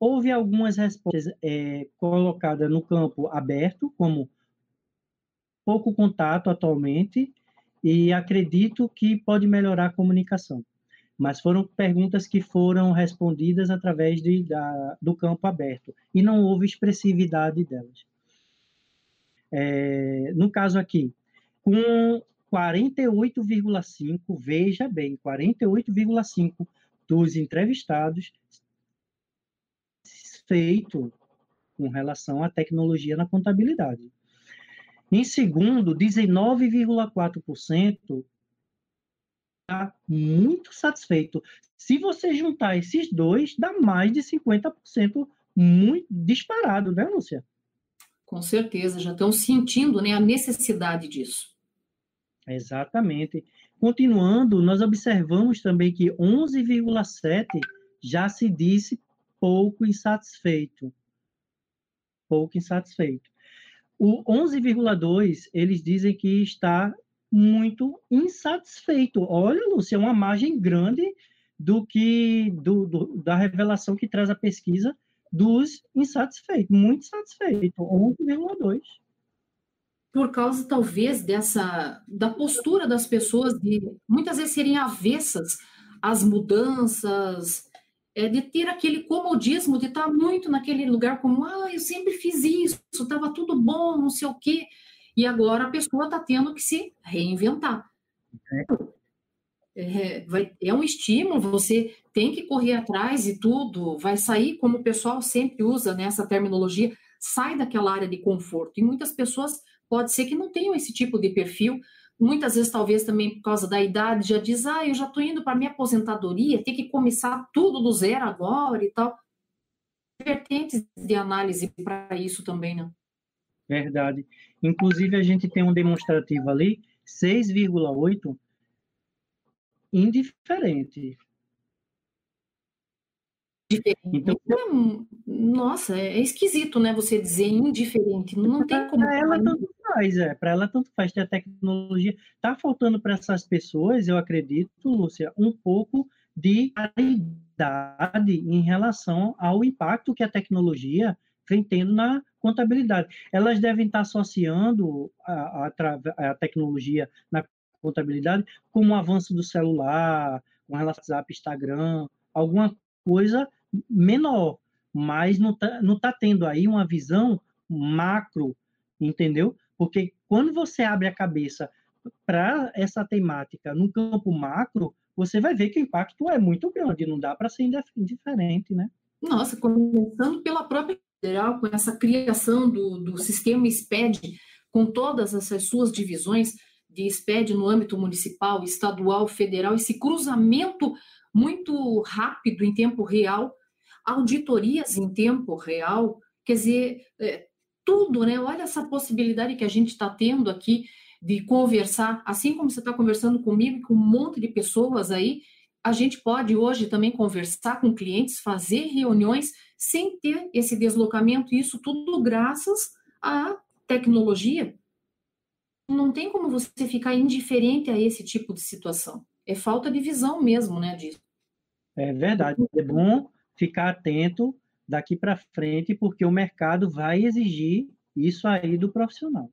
Houve algumas respostas é, colocadas no campo aberto, como pouco contato atualmente, e acredito que pode melhorar a comunicação mas foram perguntas que foram respondidas através de, da, do campo aberto, e não houve expressividade delas. É, no caso aqui, com 48,5, veja bem, 48,5 dos entrevistados feito com relação à tecnologia na contabilidade. Em segundo, 19,4% está muito satisfeito. Se você juntar esses dois, dá mais de 50% muito disparado, né, Lúcia? Com certeza, já estão sentindo né, a necessidade disso. Exatamente. Continuando, nós observamos também que 11,7 já se disse pouco insatisfeito. Pouco insatisfeito. O 11,2, eles dizem que está muito insatisfeito. Olha, Lúcia, é uma margem grande do que do, do, da revelação que traz a pesquisa dos insatisfeitos, muito insatisfeito, 11,2. Por causa, talvez, dessa da postura das pessoas de muitas vezes serem avessas às mudanças, é, de ter aquele comodismo de estar muito naquele lugar como, ah, eu sempre fiz isso, estava tudo bom, não sei o quê e agora a pessoa está tendo que se reinventar. É, vai, é um estímulo, você tem que correr atrás e tudo, vai sair, como o pessoal sempre usa nessa terminologia, sai daquela área de conforto. E muitas pessoas pode ser que não tenham esse tipo de perfil, muitas vezes, talvez também por causa da idade, já diz, ah, eu já estou indo para minha aposentadoria, tem que começar tudo do zero agora e tal. Vertentes de análise para isso também, né? Verdade. Inclusive, a gente tem um demonstrativo ali, 6,8, indiferente. Diferente. Então, é, nossa, é esquisito, né? Você dizer indiferente. Não tem como. Para ela tanto faz, é. Para ela tanto faz ter a tecnologia. Tá faltando para essas pessoas, eu acredito, Lúcia, um pouco de claridade em relação ao impacto que a tecnologia vem tendo na contabilidade. Elas devem estar associando a, a, a tecnologia na contabilidade como o avanço do celular, com ao WhatsApp, Instagram, alguma coisa menor, mas não está não tá tendo aí uma visão macro, entendeu? Porque quando você abre a cabeça para essa temática no campo macro, você vai ver que o impacto é muito grande, não dá para ser indiferente, né? Nossa, começando pela própria federal, com essa criação do, do sistema SPED, com todas essas suas divisões de SPED no âmbito municipal, estadual, federal, esse cruzamento muito rápido em tempo real, auditorias em tempo real, quer dizer, é, tudo, né? Olha essa possibilidade que a gente está tendo aqui de conversar, assim como você está conversando comigo e com um monte de pessoas aí, a gente pode hoje também conversar com clientes, fazer reuniões sem ter esse deslocamento, isso tudo graças à tecnologia. Não tem como você ficar indiferente a esse tipo de situação. É falta de visão mesmo, né, disso. É verdade. É bom ficar atento daqui para frente, porque o mercado vai exigir isso aí do profissional.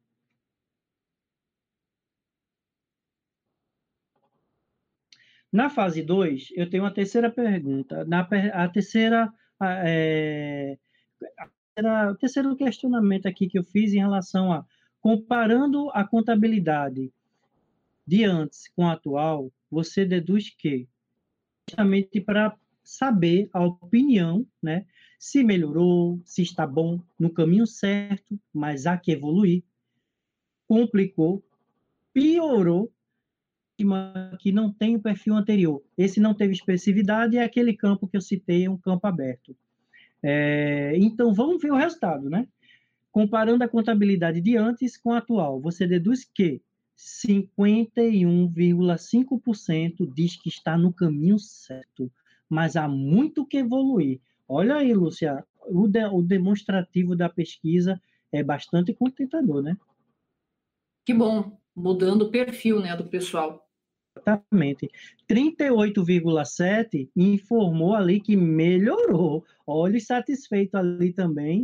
Na fase 2, eu tenho uma terceira pergunta. Na, a terceira, é, a, o terceiro questionamento aqui que eu fiz em relação a comparando a contabilidade de antes com a atual, você deduz que justamente para saber a opinião, né? Se melhorou, se está bom, no caminho certo, mas há que evoluir. Complicou, piorou que não tem o perfil anterior. Esse não teve expressividade, é aquele campo que eu citei, um campo aberto. É, então, vamos ver o resultado, né? Comparando a contabilidade de antes com a atual, você deduz que 51,5% diz que está no caminho certo, mas há muito que evoluir. Olha aí, Lúcia, o, de, o demonstrativo da pesquisa é bastante contentador, né? Que bom, mudando o perfil né, do pessoal. Exatamente. 38,7 informou ali que melhorou. Olha, satisfeito ali também,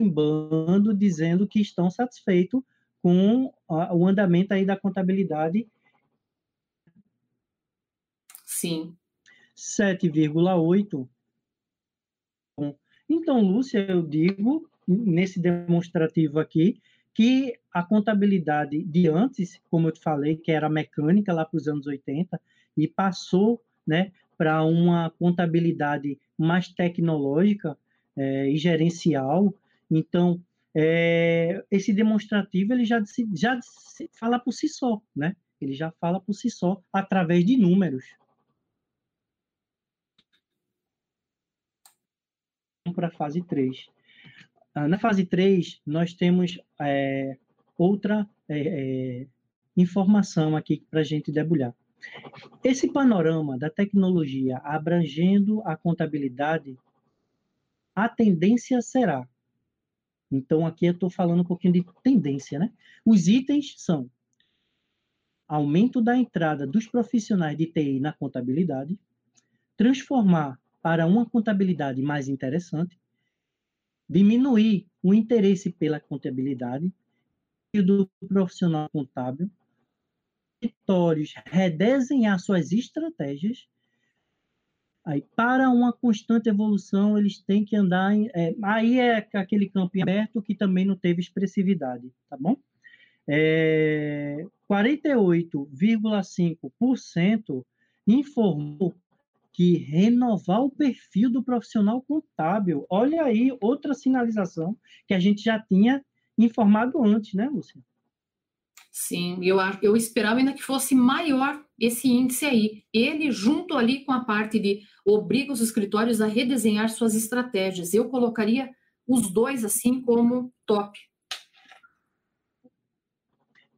bando dizendo que estão satisfeitos com o andamento aí da contabilidade. Sim. 7,8. Então, Lúcia, eu digo nesse demonstrativo aqui que a contabilidade de antes, como eu te falei, que era mecânica lá para os anos 80, e passou né, para uma contabilidade mais tecnológica é, e gerencial. Então, é, esse demonstrativo ele já, já fala por si só, né? Ele já fala por si só através de números. Para a fase 3. Ah, na fase 3, nós temos é, outra é, é, informação aqui para a gente debulhar. Esse panorama da tecnologia abrangendo a contabilidade, a tendência será. Então, aqui eu estou falando um pouquinho de tendência, né? Os itens são aumento da entrada dos profissionais de TI na contabilidade, transformar para uma contabilidade mais interessante, diminuir o interesse pela contabilidade do profissional contábil, escritórios redesenhar suas estratégias. Aí, para uma constante evolução, eles têm que andar. Em, é, aí é aquele campo aberto que também não teve expressividade, tá bom? É, 48,5% informou que renovar o perfil do profissional contábil. Olha aí outra sinalização que a gente já tinha informado antes, né, Lúcia? Sim, eu, eu esperava ainda que fosse maior esse índice aí. Ele, junto ali com a parte de obriga os escritórios a redesenhar suas estratégias. Eu colocaria os dois assim como top.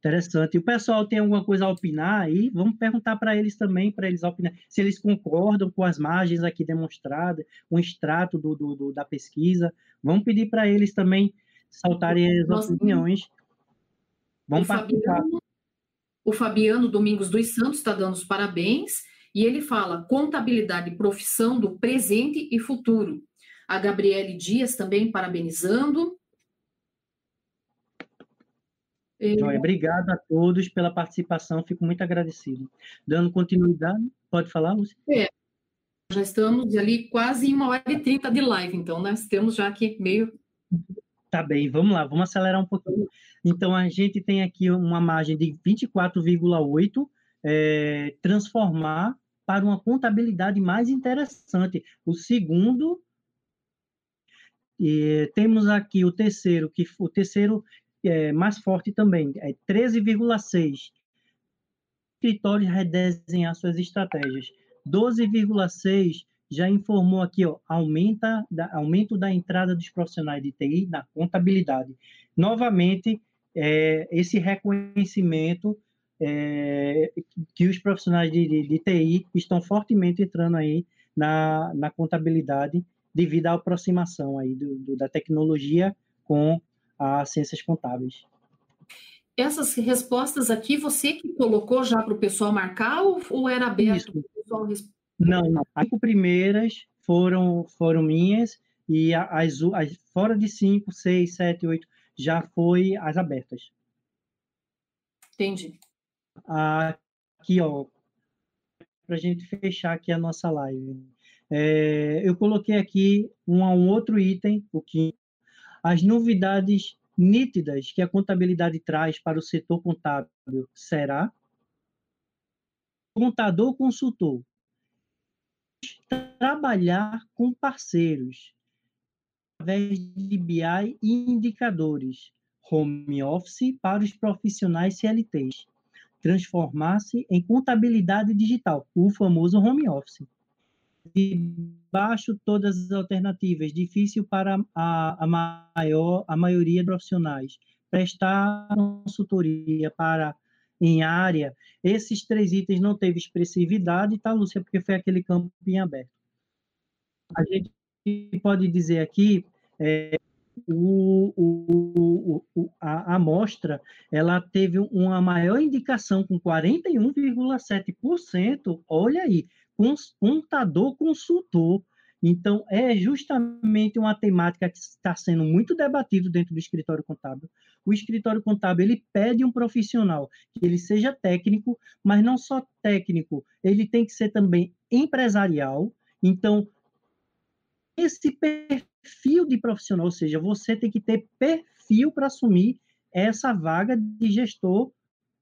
Interessante. E o pessoal tem alguma coisa a opinar aí? Vamos perguntar para eles também, para eles opinar, se eles concordam com as margens aqui demonstradas, um extrato do, do, do da pesquisa. Vamos pedir para eles também saltarem as Nossa, opiniões. Vamos o Fabiano, o Fabiano Domingos dos Santos está dando os parabéns e ele fala contabilidade, profissão do presente e futuro. A Gabriele Dias também parabenizando. Joia, obrigado a todos pela participação, fico muito agradecido. Dando continuidade, pode falar, Lúcia? É, já estamos ali quase em uma hora e trinta de live, então nós temos já aqui meio. Tá bem, vamos lá, vamos acelerar um pouquinho. Então, a gente tem aqui uma margem de 24,8, é, transformar para uma contabilidade mais interessante. O segundo, e temos aqui o terceiro, que o terceiro é, mais forte também, é 13,6. Escritórios redesenhar suas estratégias. 12,6 já informou aqui, ó, aumenta da, aumento da entrada dos profissionais de TI na contabilidade. Novamente, é, esse reconhecimento é, que os profissionais de, de, de, TI estão fortemente entrando aí na, na contabilidade devido à aproximação aí do, do, da tecnologia com as ciências contábeis. Essas respostas aqui, você que colocou já para o pessoal marcar ou, ou era aberto para o pessoal responder? Não, não. As cinco primeiras foram, foram minhas e as, as fora de cinco, seis, sete, oito já foi as abertas. Entendi. Aqui, ó, para a gente fechar aqui a nossa live. É, eu coloquei aqui um, um outro item, o que as novidades nítidas que a contabilidade traz para o setor contábil será? Contador consultor. Trabalhar com parceiros através de BI e indicadores. Home office para os profissionais CLTs transformar-se em contabilidade digital, o famoso home office baixo todas as alternativas, difícil para a, a, maior, a maioria de profissionais. Prestar consultoria para em área, esses três itens não teve expressividade, tá, Lúcia? Porque foi aquele campo em aberto. A gente pode dizer aqui, é, o, o, o, a amostra ela teve uma maior indicação com 41,7%, olha aí, contador consultor. Então, é justamente uma temática que está sendo muito debatido dentro do escritório contábil. O escritório contábil, ele pede um profissional que ele seja técnico, mas não só técnico, ele tem que ser também empresarial. Então, esse perfil de profissional, ou seja, você tem que ter perfil para assumir essa vaga de gestor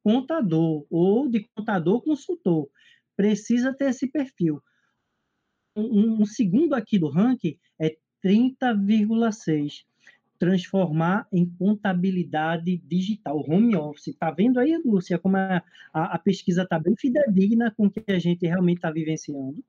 contador ou de contador consultor precisa ter esse perfil. Um, um segundo aqui do ranking é 30,6 transformar em contabilidade digital, home office. Está vendo aí, Lúcia, como a, a, a pesquisa está bem fidedigna com o que a gente realmente está vivenciando?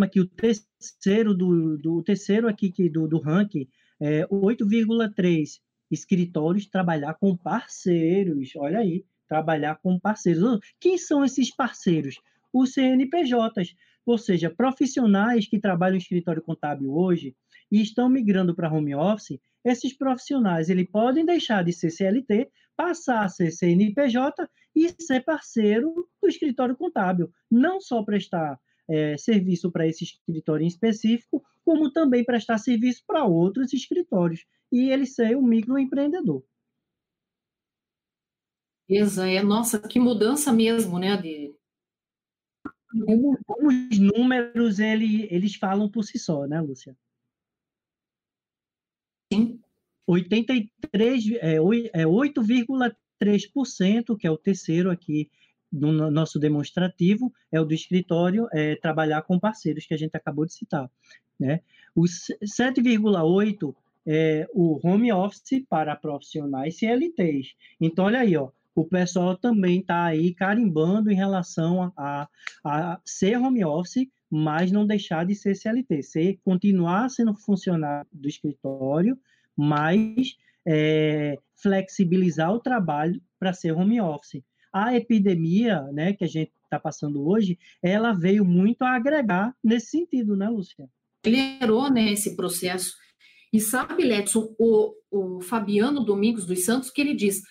Aqui, o terceiro do, do terceiro aqui que, do, do ranking é 8,3 escritórios trabalhar com parceiros. Olha aí, trabalhar com parceiros. Quem são esses parceiros? Os CNPJs, ou seja, profissionais que trabalham em escritório contábil hoje e estão migrando para home office, esses profissionais ele podem deixar de ser CLT, passar a ser CNPJ e ser parceiro do escritório contábil, não só prestar é, serviço para esse escritório em específico, como também prestar serviço para outros escritórios e ele ser um microempreendedor certeza, é, nossa, que mudança mesmo, né, de... Como, como os números, ele, eles falam por si só, né, Lúcia? Sim. 83, é, 8,3%, é que é o terceiro aqui no nosso demonstrativo, é o do escritório, é trabalhar com parceiros, que a gente acabou de citar. Né? Os 7,8% é, o home office para profissionais CLTs. Então, olha aí, ó, o pessoal também está aí carimbando em relação a, a, a, ser home office, mas não deixar de ser CLT, ser, continuar sendo funcionário do escritório, mas é, flexibilizar o trabalho para ser home office. A epidemia, né, que a gente está passando hoje, ela veio muito a agregar nesse sentido, né, Lúcia? Acelerou, né, esse processo. E sabe, Letson, o, o Fabiano Domingos dos Santos, que ele diz,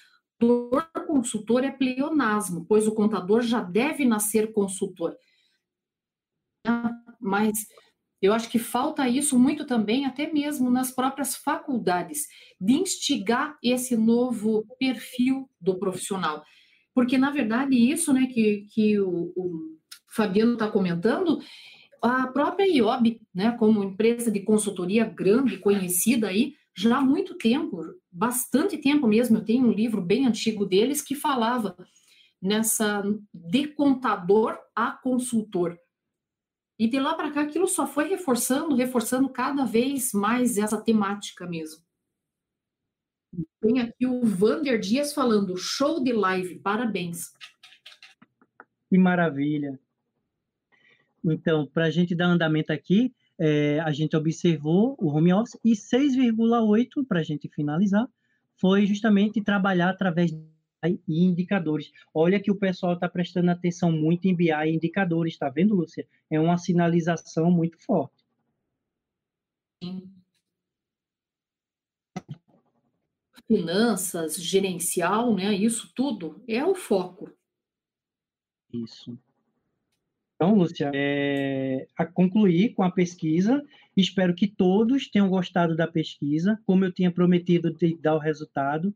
contador consultor é pleonasmo, pois o contador já deve nascer consultor. Mas eu acho que falta isso muito também, até mesmo nas próprias faculdades, de instigar esse novo perfil do profissional. Porque, na verdade, isso né, que, que o, o Fabiano está comentando, a própria IOB, né, como empresa de consultoria grande, conhecida aí, já há muito tempo, bastante tempo mesmo, eu tenho um livro bem antigo deles que falava nessa de contador a consultor. E de lá para cá, aquilo só foi reforçando, reforçando cada vez mais essa temática mesmo. Tem aqui o Vander Dias falando, show de live, parabéns. Que maravilha. Então, para a gente dar andamento aqui, é, a gente observou o home office e 6,8, para a gente finalizar, foi justamente trabalhar através e indicadores. Olha que o pessoal está prestando atenção muito em BI e indicadores, está vendo, Lúcia? É uma sinalização muito forte. Sim. Finanças, gerencial, né? Isso tudo é o foco. Isso. Então, Lúcia, é, a concluir com a pesquisa. Espero que todos tenham gostado da pesquisa, como eu tinha prometido de dar o resultado.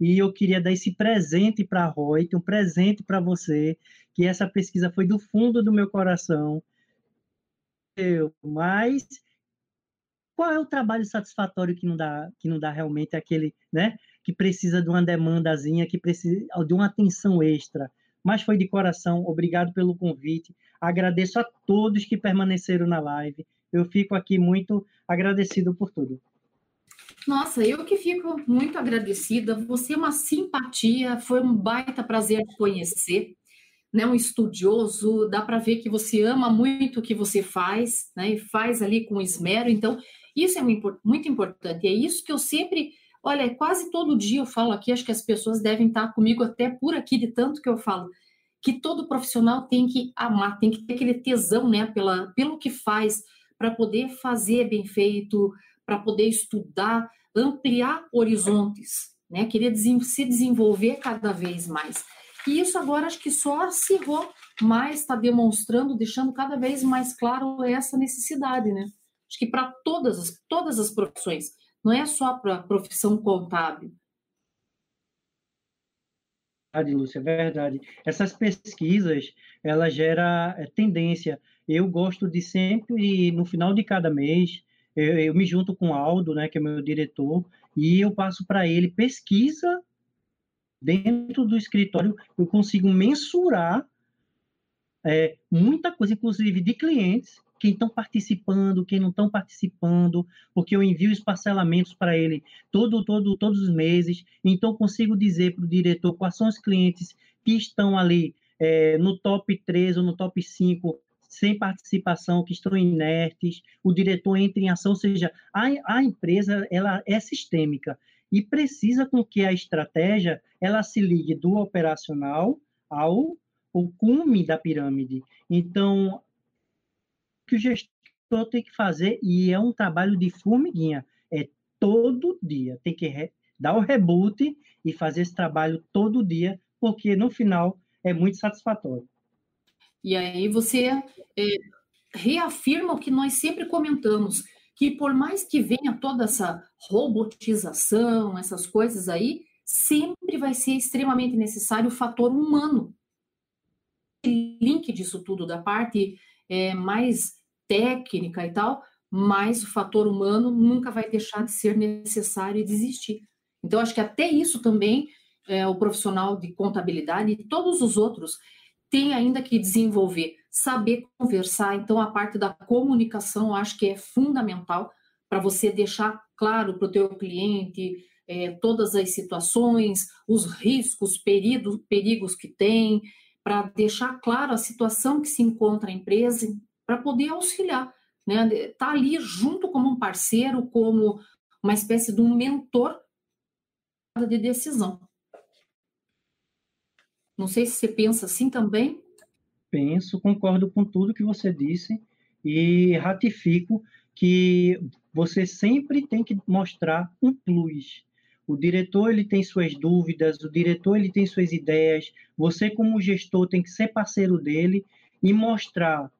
E eu queria dar esse presente para a Reut, um presente para você, que essa pesquisa foi do fundo do meu coração. Eu, mas qual é o trabalho satisfatório que não dá, que não dá realmente aquele, né, que precisa de uma demandazinha, que precisa de uma atenção extra? Mas foi de coração, obrigado pelo convite. Agradeço a todos que permaneceram na live. Eu fico aqui muito agradecido por tudo. Nossa, eu que fico muito agradecida. Você é uma simpatia, foi um baita prazer te conhecer. Né, um estudioso, dá para ver que você ama muito o que você faz, né, e faz ali com esmero. Então, isso é muito importante. É isso que eu sempre, olha, quase todo dia eu falo aqui, acho que as pessoas devem estar comigo até por aqui, de tanto que eu falo, que todo profissional tem que amar, tem que ter aquele tesão, né, pela, pelo que faz, para poder fazer bem feito, para poder estudar, ampliar horizontes, né? Querer se desenvolver cada vez mais. E isso agora acho que só acirrou mais, está demonstrando, deixando cada vez mais claro essa necessidade, né? Acho que para todas as, todas as profissões, não é só para a profissão contábil. Verdade, Lúcia, é verdade. Essas pesquisas, ela gera é, tendência. Eu gosto de sempre, no final de cada mês, eu, eu me junto com o Aldo, né, que é meu diretor, e eu passo para ele pesquisa dentro do escritório, eu consigo mensurar é, muita coisa, inclusive de clientes, quem estão participando, quem não estão participando, porque eu envio os parcelamentos para ele todo, todo, todos os meses, então consigo dizer para o diretor quais são os clientes que estão ali é, no top 3 ou no top 5 sem participação, que estão inertes, o diretor entra em ação, ou seja, a, a empresa ela é sistêmica e precisa com que a estratégia ela se ligue do operacional ao o cume da pirâmide. Então, que o gestor tem que fazer, e é um trabalho de formiguinha, é todo dia, tem que dar o reboot e fazer esse trabalho todo dia, porque no final é muito satisfatório. E aí você é, reafirma o que nós sempre comentamos, que por mais que venha toda essa robotização, essas coisas aí, sempre vai ser extremamente necessário o fator humano. Link disso tudo, da parte é, mais técnica e tal, mas o fator humano nunca vai deixar de ser necessário e de existir. Então, acho que até isso também é, o profissional de contabilidade e todos os outros tem ainda que desenvolver, saber conversar. Então, a parte da comunicação acho que é fundamental para você deixar claro para o teu cliente é, todas as situações, os riscos, perigos, perigos que tem, para deixar claro a situação que se encontra a empresa, para poder auxiliar, né? Tá ali junto como um parceiro, como uma espécie de um mentor de decisão. Não sei se você pensa assim também. Penso, concordo com tudo que você disse e ratifico que você sempre tem que mostrar um plus. O diretor ele tem suas dúvidas, o diretor ele tem suas ideias. Você como gestor tem que ser parceiro dele e mostrar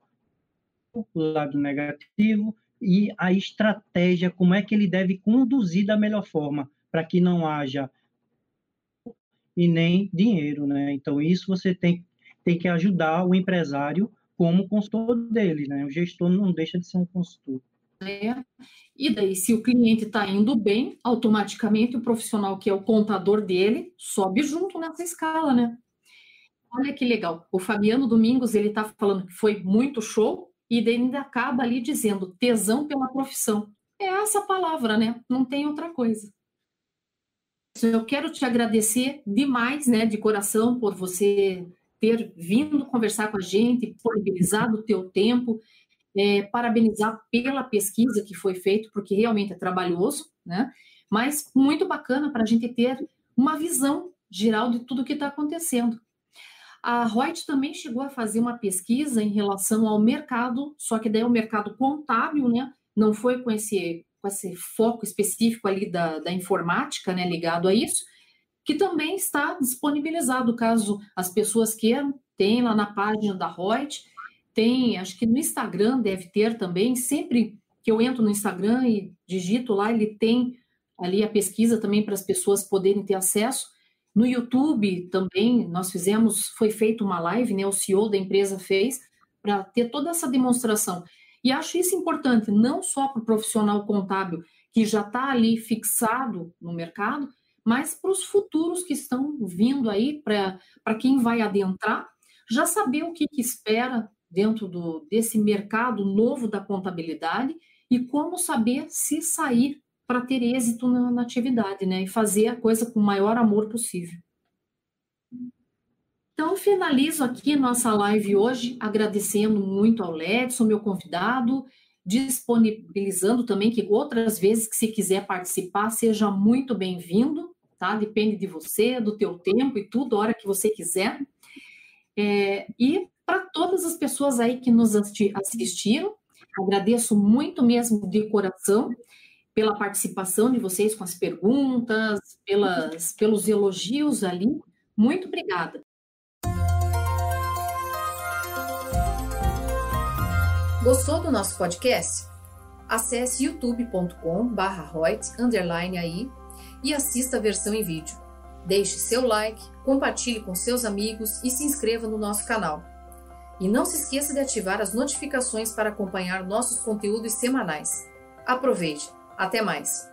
o lado negativo e a estratégia, como é que ele deve conduzir da melhor forma, para que não haja e nem dinheiro, né? Então isso você tem, tem que ajudar o empresário como consultor dele, né? O gestor não deixa de ser um consultor. É. E daí, se o cliente está indo bem, automaticamente o profissional que é o contador dele sobe junto nessa escala, né? Olha que legal. O Fabiano Domingos ele está falando que foi muito show e ainda acaba ali dizendo tesão pela profissão. É essa palavra, né? Não tem outra coisa. Eu quero te agradecer demais, né, de coração, por você ter vindo conversar com a gente, disponibilizado o teu tempo, é, parabenizar pela pesquisa que foi feita, porque realmente é trabalhoso, né? Mas muito bacana para a gente ter uma visão geral de tudo que está acontecendo. A Reut também chegou a fazer uma pesquisa em relação ao mercado, só que daí é o mercado contábil, né? Não foi com esse, com esse foco específico ali da, da informática, né? Ligado a isso, que também está disponibilizado, caso as pessoas queiram, tem lá na página da Reut, tem, acho que no Instagram deve ter também, sempre que eu entro no Instagram e digito lá, ele tem ali a pesquisa também para as pessoas poderem ter acesso. No YouTube também nós fizemos, foi feita uma live, né? O CEO da empresa fez para ter toda essa demonstração. E acho isso importante, não só para o profissional contábil que já está ali fixado no mercado, mas para os futuros que estão vindo aí, para quem vai adentrar, já saber o que, que espera dentro do, desse mercado novo da contabilidade e como saber se sair para ter êxito na, na, atividade, né? E fazer a coisa com o maior amor possível. Então, finalizo aqui nossa live hoje, agradecendo muito ao Ledson, meu convidado, disponibilizando também que outras vezes que se quiser participar, seja muito bem-vindo, tá? Depende de você, do teu tempo e tudo, a hora que você quiser. É, e para todas as pessoas aí que nos assistiram, agradeço muito mesmo de coração pela participação de vocês com as perguntas, pelas, pelos elogios ali. Muito obrigada. Gostou do nosso podcast? Acesse youtube.com/royt aí e assista a versão em vídeo. Deixe seu like, compartilhe com seus amigos e se inscreva no nosso canal. E não se esqueça de ativar as notificações para acompanhar nossos conteúdos semanais. Aproveite! Até mais!